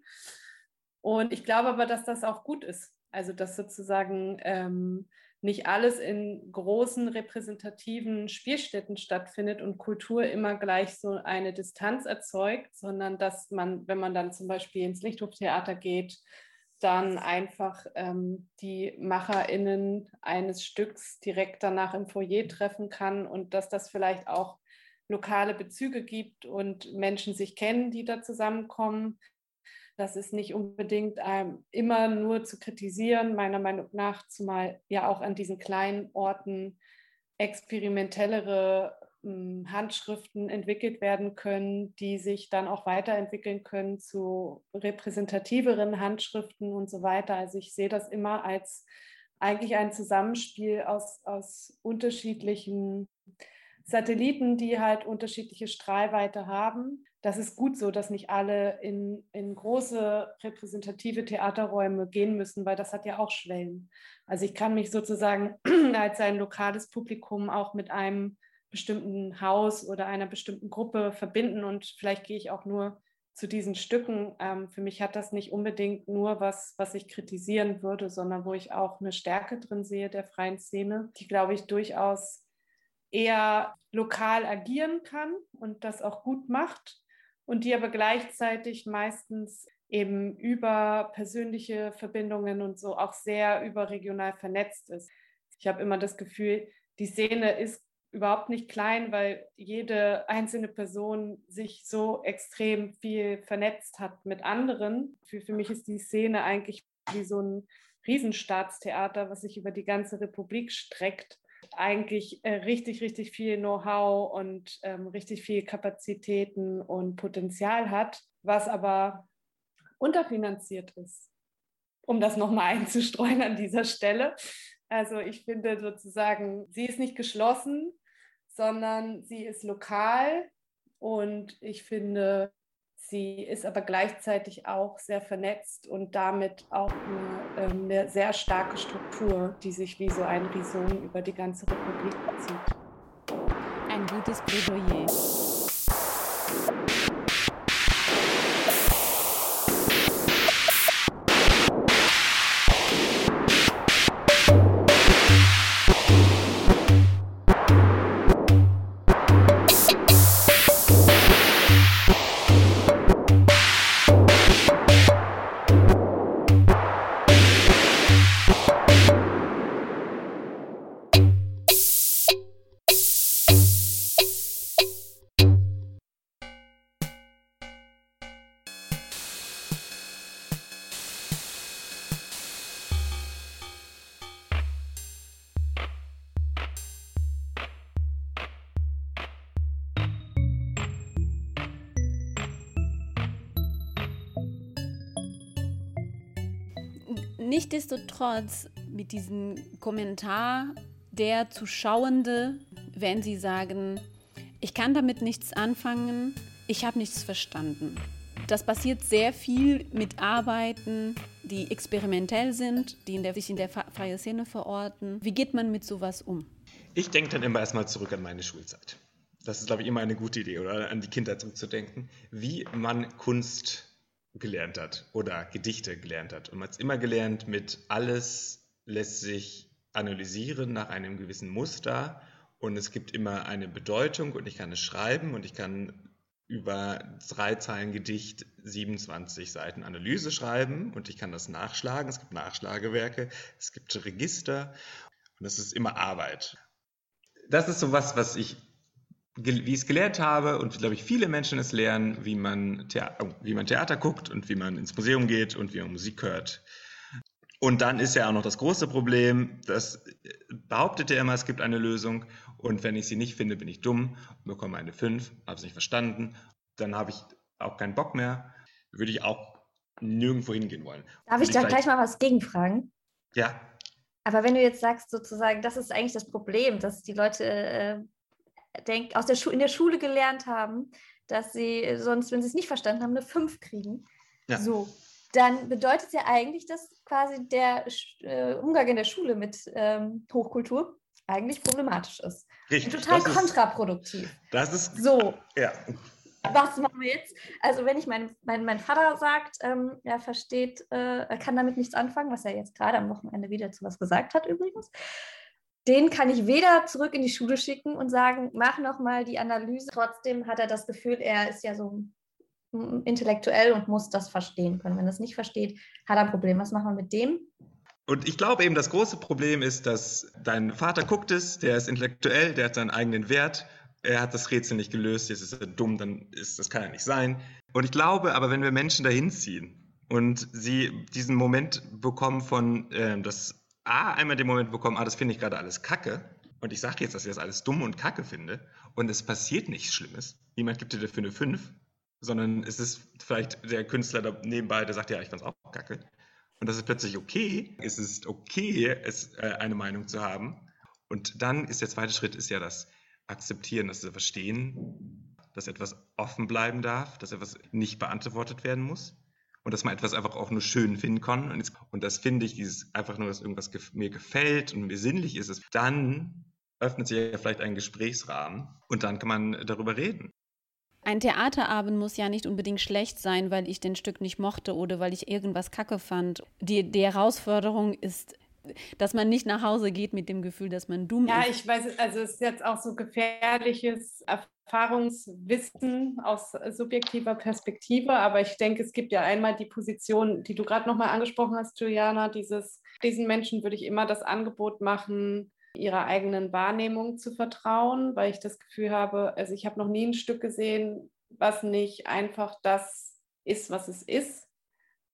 Und ich glaube aber, dass das auch gut ist. Also, dass sozusagen ähm, nicht alles in großen repräsentativen Spielstätten stattfindet und Kultur immer gleich so eine Distanz erzeugt, sondern dass man, wenn man dann zum Beispiel ins Lichthoftheater geht, dann einfach ähm, die MacherInnen eines Stücks direkt danach im Foyer treffen kann und dass das vielleicht auch lokale Bezüge gibt und Menschen sich kennen, die da zusammenkommen. Das ist nicht unbedingt ähm, immer nur zu kritisieren, meiner Meinung nach, zumal ja auch an diesen kleinen Orten experimentellere Handschriften entwickelt werden können, die sich dann auch weiterentwickeln können zu repräsentativeren Handschriften und so weiter. Also ich sehe das immer als eigentlich ein Zusammenspiel aus, aus unterschiedlichen Satelliten, die halt unterschiedliche Strahlweite haben. Das ist gut so, dass nicht alle in, in große repräsentative Theaterräume gehen müssen, weil das hat ja auch Schwellen. Also ich kann mich sozusagen als ein lokales Publikum auch mit einem bestimmten Haus oder einer bestimmten Gruppe verbinden und vielleicht gehe ich auch nur zu diesen Stücken. Ähm, für mich hat das nicht unbedingt nur was, was ich kritisieren würde, sondern wo ich auch eine Stärke drin sehe der freien Szene, die, glaube ich, durchaus eher lokal agieren kann und das auch gut macht und die aber gleichzeitig meistens eben über persönliche Verbindungen und so auch sehr überregional vernetzt ist. Ich habe immer das Gefühl, die Szene ist überhaupt nicht klein, weil jede einzelne Person sich so extrem viel vernetzt hat mit anderen. Für, für mich ist die Szene eigentlich wie so ein Riesenstaatstheater, was sich über die ganze Republik streckt. Eigentlich äh, richtig, richtig viel Know-how und ähm, richtig viel Kapazitäten und Potenzial hat, was aber unterfinanziert ist, um das nochmal einzustreuen an dieser Stelle. Also ich finde sozusagen, sie ist nicht geschlossen, sondern sie ist lokal und ich finde, sie ist aber gleichzeitig auch sehr vernetzt und damit auch eine, ähm, eine sehr starke Struktur, die sich wie so ein Rhizom über die ganze Republik zieht. Ein gutes Plädoyer. Nichtsdestotrotz mit diesem Kommentar der Zuschauende, wenn sie sagen, ich kann damit nichts anfangen, ich habe nichts verstanden. Das passiert sehr viel mit Arbeiten, die experimentell sind, die in der, sich in der freien Szene verorten. Wie geht man mit sowas um? Ich denke dann immer erstmal zurück an meine Schulzeit. Das ist, glaube ich, immer eine gute Idee, oder an die Kindheit zurückzudenken, wie man Kunst gelernt hat oder Gedichte gelernt hat. Und man hat es immer gelernt mit alles lässt sich analysieren nach einem gewissen Muster und es gibt immer eine Bedeutung und ich kann es schreiben und ich kann über drei Zeilen Gedicht 27 Seiten Analyse schreiben und ich kann das nachschlagen. Es gibt Nachschlagewerke, es gibt Register und es ist immer Arbeit. Das ist so was, was ich, wie ich es gelernt habe und glaube ich viele Menschen es lernen, wie man, Theater, wie man Theater guckt und wie man ins Museum geht und wie man Musik hört. Und dann ist ja auch noch das große Problem, das behauptet er immer, es gibt eine Lösung und wenn ich sie nicht finde, bin ich dumm und bekomme eine 5, habe es nicht verstanden, dann habe ich auch keinen Bock mehr, würde ich auch nirgendwo hingehen wollen. Darf ich, ich da gleich mal was gegenfragen? Ja. Aber wenn du jetzt sagst, sozusagen, das ist eigentlich das Problem, dass die Leute äh, denk, aus der in der Schule gelernt haben, dass sie sonst, wenn sie es nicht verstanden haben, eine 5 kriegen. Ja. So, dann bedeutet es ja eigentlich, dass quasi der äh, Umgang in der Schule mit ähm, Hochkultur eigentlich problematisch ist. Richtig. Und total das kontraproduktiv. Ist, das ist so. Ja. Was machen wir jetzt? Also, wenn ich mein, mein, mein Vater sagt, ähm, er versteht, äh, er kann damit nichts anfangen, was er jetzt gerade am Wochenende wieder zu was gesagt hat, übrigens, den kann ich weder zurück in die Schule schicken und sagen, mach nochmal die Analyse. Trotzdem hat er das Gefühl, er ist ja so intellektuell und muss das verstehen können. Wenn er es nicht versteht, hat er ein Problem. Was machen wir mit dem? Und ich glaube eben, das große Problem ist, dass dein Vater guckt es, der ist intellektuell, der hat seinen eigenen Wert, er hat das Rätsel nicht gelöst, jetzt ist er dumm, dann ist das kann ja nicht sein. Und ich glaube aber, wenn wir Menschen dahin ziehen und sie diesen Moment bekommen von, äh, das A, einmal den Moment bekommen, ah, das finde ich gerade alles kacke, und ich sage jetzt, dass ich das alles dumm und kacke finde, und es passiert nichts Schlimmes, niemand gibt dir dafür eine 5, sondern es ist vielleicht der Künstler da nebenbei, der sagt, ja, ich fand's auch kacke. Und das ist plötzlich okay. Es ist okay, es, äh, eine Meinung zu haben. Und dann ist der zweite Schritt, ist ja das Akzeptieren, das Verstehen, dass etwas offen bleiben darf, dass etwas nicht beantwortet werden muss und dass man etwas einfach auch nur schön finden kann. Und, und das finde ich, dieses einfach nur, dass irgendwas gef mir gefällt und mir sinnlich ist, dann öffnet sich ja vielleicht ein Gesprächsrahmen und dann kann man darüber reden. Ein Theaterabend muss ja nicht unbedingt schlecht sein, weil ich den Stück nicht mochte oder weil ich irgendwas kacke fand. Die, die Herausforderung ist, dass man nicht nach Hause geht mit dem Gefühl, dass man dumm ja, ist. Ja, ich weiß, also es ist jetzt auch so gefährliches Erfahrungswissen aus subjektiver Perspektive, aber ich denke, es gibt ja einmal die Position, die du gerade nochmal angesprochen hast, Juliana, dieses, diesen Menschen würde ich immer das Angebot machen, ihrer eigenen Wahrnehmung zu vertrauen, weil ich das Gefühl habe, also ich habe noch nie ein Stück gesehen, was nicht einfach das ist, was es ist.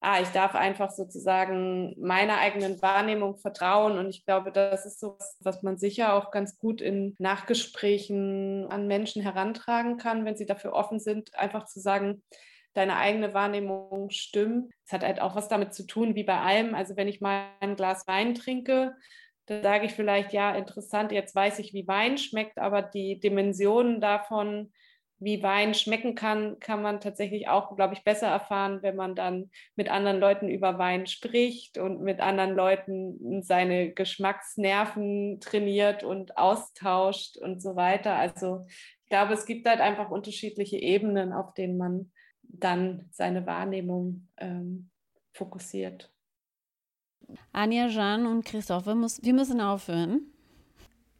Ah, ich darf einfach sozusagen meiner eigenen Wahrnehmung vertrauen und ich glaube, das ist so, was man sicher auch ganz gut in Nachgesprächen an Menschen herantragen kann, wenn sie dafür offen sind, einfach zu sagen, deine eigene Wahrnehmung stimmt. Es hat halt auch was damit zu tun, wie bei allem. Also wenn ich mal ein Glas Wein trinke, da sage ich vielleicht, ja, interessant, jetzt weiß ich, wie Wein schmeckt, aber die Dimensionen davon, wie Wein schmecken kann, kann man tatsächlich auch, glaube ich, besser erfahren, wenn man dann mit anderen Leuten über Wein spricht und mit anderen Leuten seine Geschmacksnerven trainiert und austauscht und so weiter. Also ich glaube, es gibt halt einfach unterschiedliche Ebenen, auf denen man dann seine Wahrnehmung ähm, fokussiert. Anja, Jean und Christophe, wir müssen aufhören.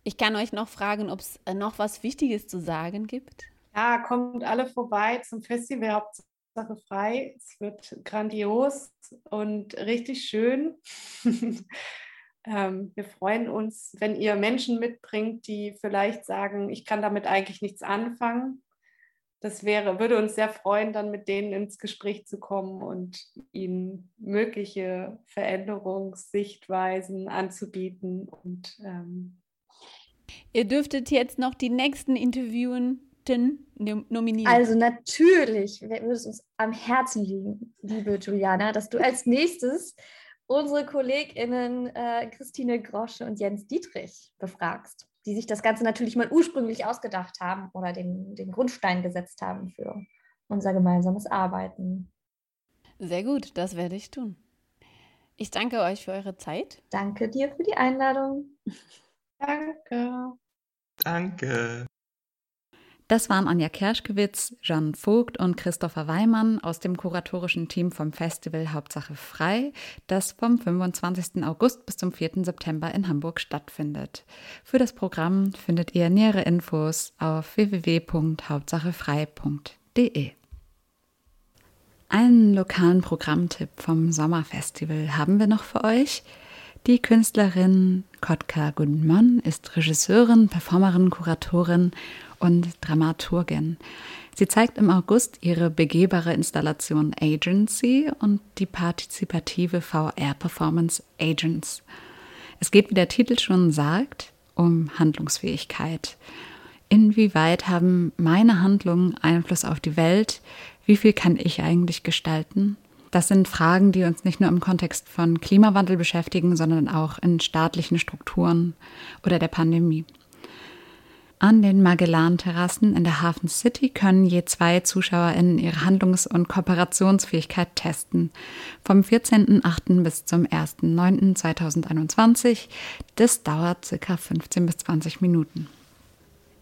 Ich kann euch noch fragen, ob es äh, noch was Wichtiges zu sagen gibt. Ja, kommt alle vorbei zum Festival Hauptsache frei. Es wird grandios und richtig schön. ähm, wir freuen uns, wenn ihr Menschen mitbringt, die vielleicht sagen, ich kann damit eigentlich nichts anfangen das wäre, würde uns sehr freuen, dann mit denen ins Gespräch zu kommen und ihnen mögliche Veränderungssichtweisen anzubieten. Und, ähm Ihr dürftet jetzt noch die nächsten Interviewenden nominieren. Also natürlich würde es uns am Herzen liegen, liebe Juliana, dass du als nächstes unsere KollegInnen äh, Christine Grosche und Jens Dietrich befragst, die sich das Ganze natürlich mal ursprünglich ausgedacht haben oder den, den Grundstein gesetzt haben für unser gemeinsames Arbeiten. Sehr gut, das werde ich tun. Ich danke euch für eure Zeit. Danke dir für die Einladung. Danke. Danke. Das waren Anja Kerschkewitz, Jeanne Vogt und Christopher Weimann aus dem kuratorischen Team vom Festival Hauptsache Frei, das vom 25. August bis zum 4. September in Hamburg stattfindet. Für das Programm findet ihr nähere Infos auf www.hauptsachefrei.de. Einen lokalen Programmtipp vom Sommerfestival haben wir noch für euch. Die Künstlerin Kotka Gundmann ist Regisseurin, Performerin, Kuratorin und Dramaturgin. Sie zeigt im August ihre begehbare Installation Agency und die partizipative VR-Performance Agents. Es geht, wie der Titel schon sagt, um Handlungsfähigkeit. Inwieweit haben meine Handlungen Einfluss auf die Welt? Wie viel kann ich eigentlich gestalten? Das sind Fragen, die uns nicht nur im Kontext von Klimawandel beschäftigen, sondern auch in staatlichen Strukturen oder der Pandemie. An den Magellan-Terrassen in der Hafen City können je zwei ZuschauerInnen ihre Handlungs- und Kooperationsfähigkeit testen. Vom 14.08. bis zum 1.09.2021. Das dauert circa 15 bis 20 Minuten.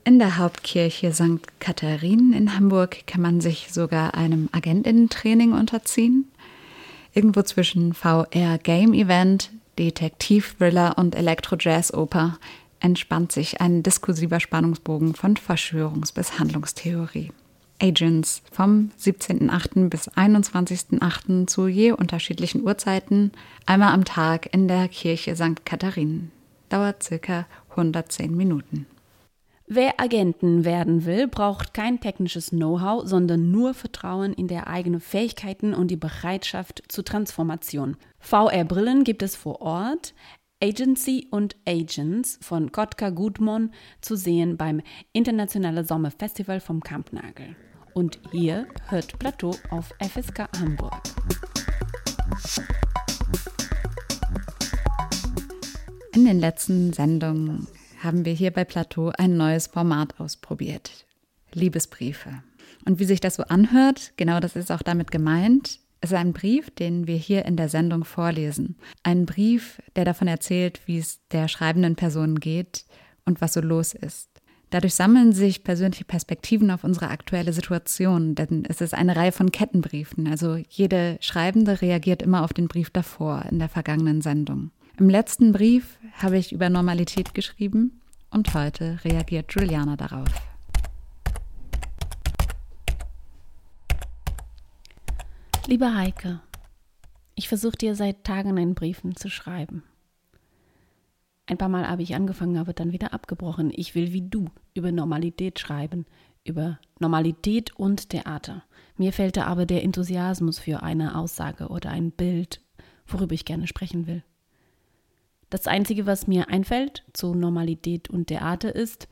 In der Hauptkirche St. Katharinen in Hamburg kann man sich sogar einem Agentinnen-Training unterziehen. Irgendwo zwischen VR-Game-Event, Detektiv-Thriller und Elektro-Jazz-Oper entspannt sich ein diskursiver Spannungsbogen von Verschwörungs- bis Handlungstheorie. Agents vom 17.8. bis 21.8. zu je unterschiedlichen Uhrzeiten, einmal am Tag in der Kirche St. Katharinen. Dauert circa 110 Minuten. Wer Agenten werden will, braucht kein technisches Know-how, sondern nur Vertrauen in der eigenen Fähigkeiten und die Bereitschaft zur Transformation. VR-Brillen gibt es vor Ort. Agency und Agents von Kotka Gudmon zu sehen beim Internationale Sommerfestival vom Kampnagel. Und ihr hört Plateau auf FSK Hamburg. In den letzten Sendungen haben wir hier bei Plateau ein neues Format ausprobiert. Liebesbriefe. Und wie sich das so anhört, genau das ist auch damit gemeint, ist ein Brief, den wir hier in der Sendung vorlesen. Ein Brief, der davon erzählt, wie es der schreibenden Person geht und was so los ist. Dadurch sammeln sich persönliche Perspektiven auf unsere aktuelle Situation, denn es ist eine Reihe von Kettenbriefen. Also jede Schreibende reagiert immer auf den Brief davor in der vergangenen Sendung. Im letzten Brief habe ich über Normalität geschrieben und heute reagiert Juliana darauf. Liebe Heike, ich versuche dir seit Tagen einen Briefen zu schreiben. Ein paar Mal habe ich angefangen, aber dann wieder abgebrochen. Ich will wie du über Normalität schreiben, über Normalität und Theater. Mir fehlt da aber der Enthusiasmus für eine Aussage oder ein Bild, worüber ich gerne sprechen will. Das Einzige, was mir einfällt zu Normalität und Theater ist,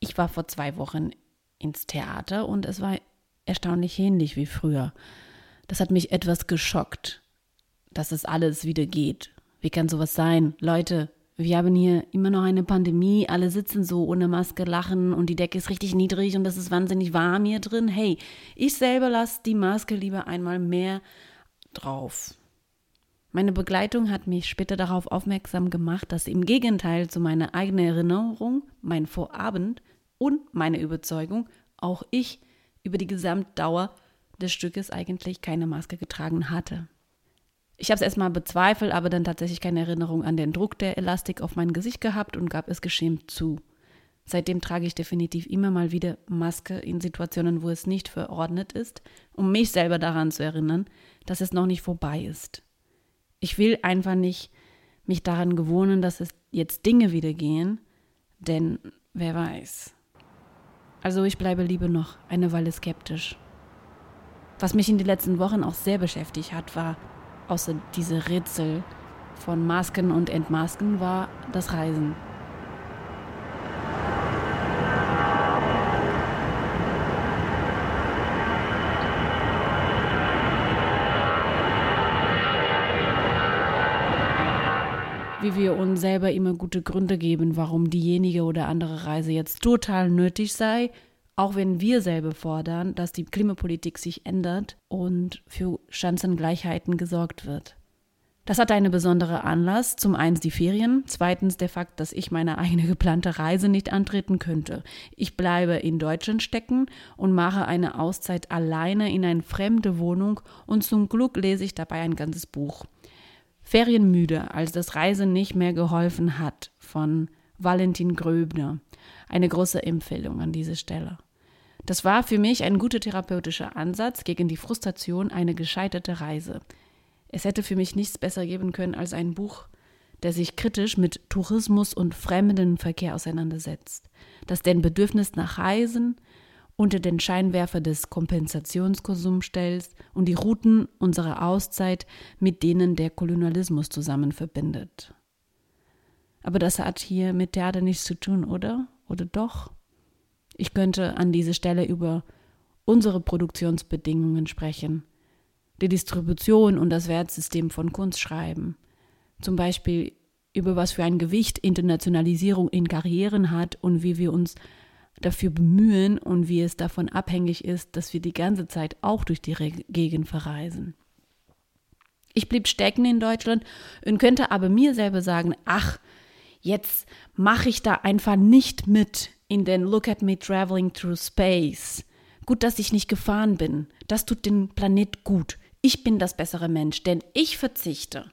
ich war vor zwei Wochen ins Theater und es war erstaunlich ähnlich wie früher. Das hat mich etwas geschockt, dass es alles wieder geht. Wie kann sowas sein? Leute, wir haben hier immer noch eine Pandemie, alle sitzen so ohne Maske, lachen und die Decke ist richtig niedrig und es ist wahnsinnig warm hier drin. Hey, ich selber lasse die Maske lieber einmal mehr drauf. Meine Begleitung hat mich später darauf aufmerksam gemacht, dass im Gegenteil zu meiner eigenen Erinnerung, mein Vorabend und meine Überzeugung auch ich über die Gesamtdauer des Stückes eigentlich keine Maske getragen hatte. Ich habe es erstmal bezweifelt, aber dann tatsächlich keine Erinnerung an den Druck der Elastik auf mein Gesicht gehabt und gab es geschämt zu. Seitdem trage ich definitiv immer mal wieder Maske in Situationen, wo es nicht verordnet ist, um mich selber daran zu erinnern, dass es noch nicht vorbei ist. Ich will einfach nicht mich daran gewohnen, dass es jetzt Dinge wieder gehen, denn wer weiß. Also ich bleibe lieber noch eine Weile skeptisch. Was mich in den letzten Wochen auch sehr beschäftigt hat, war außer diese Rätsel von Masken und Entmasken, war das Reisen. wie wir uns selber immer gute Gründe geben, warum diejenige oder andere Reise jetzt total nötig sei, auch wenn wir selber fordern, dass die Klimapolitik sich ändert und für Chancengleichheiten gesorgt wird. Das hat einen besonderen Anlass. Zum einen die Ferien, zweitens der Fakt, dass ich meine eigene geplante Reise nicht antreten könnte. Ich bleibe in Deutschland stecken und mache eine Auszeit alleine in eine fremde Wohnung und zum Glück lese ich dabei ein ganzes Buch. Ferienmüde, als das Reisen nicht mehr geholfen hat, von Valentin Gröbner. Eine große Empfehlung an dieser Stelle. Das war für mich ein guter therapeutischer Ansatz gegen die Frustration einer gescheiterte Reise. Es hätte für mich nichts besser geben können als ein Buch, der sich kritisch mit Tourismus und Fremdenverkehr auseinandersetzt, das den Bedürfnis nach Reisen unter den Scheinwerfer des Kompensationskonsums stellt und die Routen unserer Auszeit mit denen der Kolonialismus zusammen verbindet. Aber das hat hier mit Theater nichts zu tun, oder? Oder doch? Ich könnte an dieser Stelle über unsere Produktionsbedingungen sprechen, die Distribution und das Wertsystem von Kunst schreiben. Zum Beispiel über was für ein Gewicht Internationalisierung in Karrieren hat und wie wir uns dafür bemühen und wie es davon abhängig ist, dass wir die ganze Zeit auch durch die Gegend verreisen. Ich blieb stecken in Deutschland und könnte aber mir selber sagen, ach, jetzt mache ich da einfach nicht mit in den Look at me traveling through space. Gut, dass ich nicht gefahren bin. Das tut dem Planet gut. Ich bin das bessere Mensch, denn ich verzichte.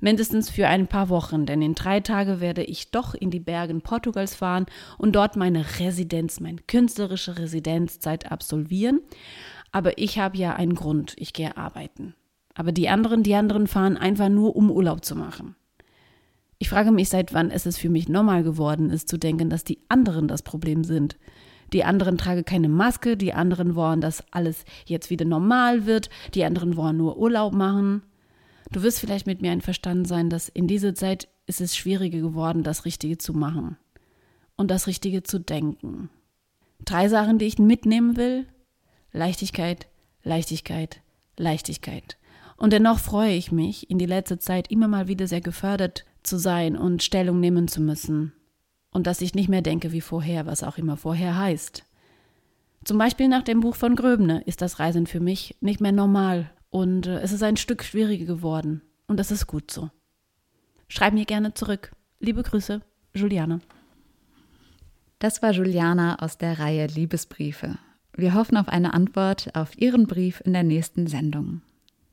Mindestens für ein paar Wochen, denn in drei Tagen werde ich doch in die Bergen Portugals fahren und dort meine Residenz, meine künstlerische Residenzzeit absolvieren. Aber ich habe ja einen Grund, ich gehe arbeiten. Aber die anderen, die anderen fahren einfach nur, um Urlaub zu machen. Ich frage mich, seit wann es für mich normal geworden ist, zu denken, dass die anderen das Problem sind die anderen tragen keine Maske, die anderen wollen, dass alles jetzt wieder normal wird, die anderen wollen nur Urlaub machen. Du wirst vielleicht mit mir einverstanden sein, dass in dieser Zeit ist es schwieriger geworden, das Richtige zu machen und das Richtige zu denken. Drei Sachen, die ich mitnehmen will. Leichtigkeit, Leichtigkeit, Leichtigkeit. Und dennoch freue ich mich, in die letzte Zeit immer mal wieder sehr gefördert zu sein und Stellung nehmen zu müssen und dass ich nicht mehr denke wie vorher, was auch immer vorher heißt. Zum Beispiel nach dem Buch von Gröbne ist das Reisen für mich nicht mehr normal und äh, es ist ein Stück schwieriger geworden und das ist gut so. Schreib mir gerne zurück. Liebe Grüße, Juliane. Das war Juliana aus der Reihe Liebesbriefe. Wir hoffen auf eine Antwort auf Ihren Brief in der nächsten Sendung.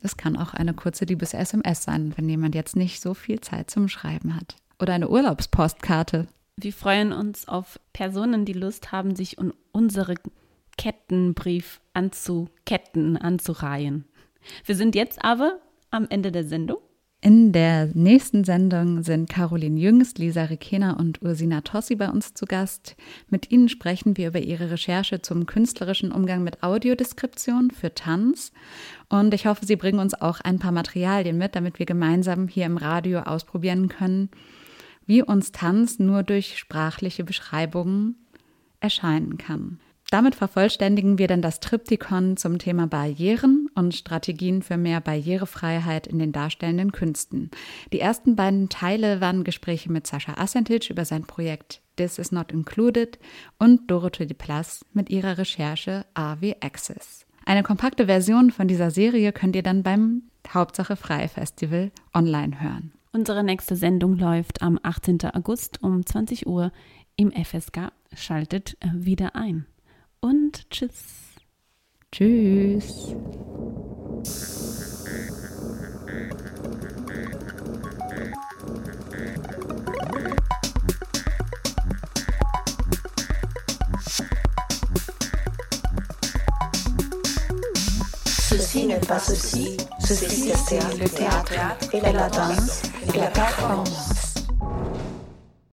Es kann auch eine kurze Liebes-SMS sein, wenn jemand jetzt nicht so viel Zeit zum Schreiben hat. Oder eine Urlaubspostkarte. Wir freuen uns auf Personen, die Lust haben, sich um unsere Kettenbrief anzuketten, anzureihen. Wir sind jetzt aber am Ende der Sendung. In der nächsten Sendung sind Caroline Jüngst, Lisa Rekena und Ursina Tossi bei uns zu Gast. Mit ihnen sprechen wir über ihre Recherche zum künstlerischen Umgang mit Audiodeskription für Tanz. Und ich hoffe, Sie bringen uns auch ein paar Materialien mit, damit wir gemeinsam hier im Radio ausprobieren können, wie uns Tanz nur durch sprachliche Beschreibungen erscheinen kann. Damit vervollständigen wir dann das Triptychon zum Thema Barrieren und Strategien für mehr Barrierefreiheit in den darstellenden Künsten. Die ersten beiden Teile waren Gespräche mit Sascha Assentic über sein Projekt This is Not Included und Dorothee de Plas mit ihrer Recherche AW Access. Eine kompakte Version von dieser Serie könnt ihr dann beim Hauptsache Frei Festival online hören. Unsere nächste Sendung läuft am 18. August um 20 Uhr im FSK. Schaltet wieder ein. Und tschüss. Tschüss. Ceci n'est pas ceci, ceci c'est le théâtre et la danse et la performance.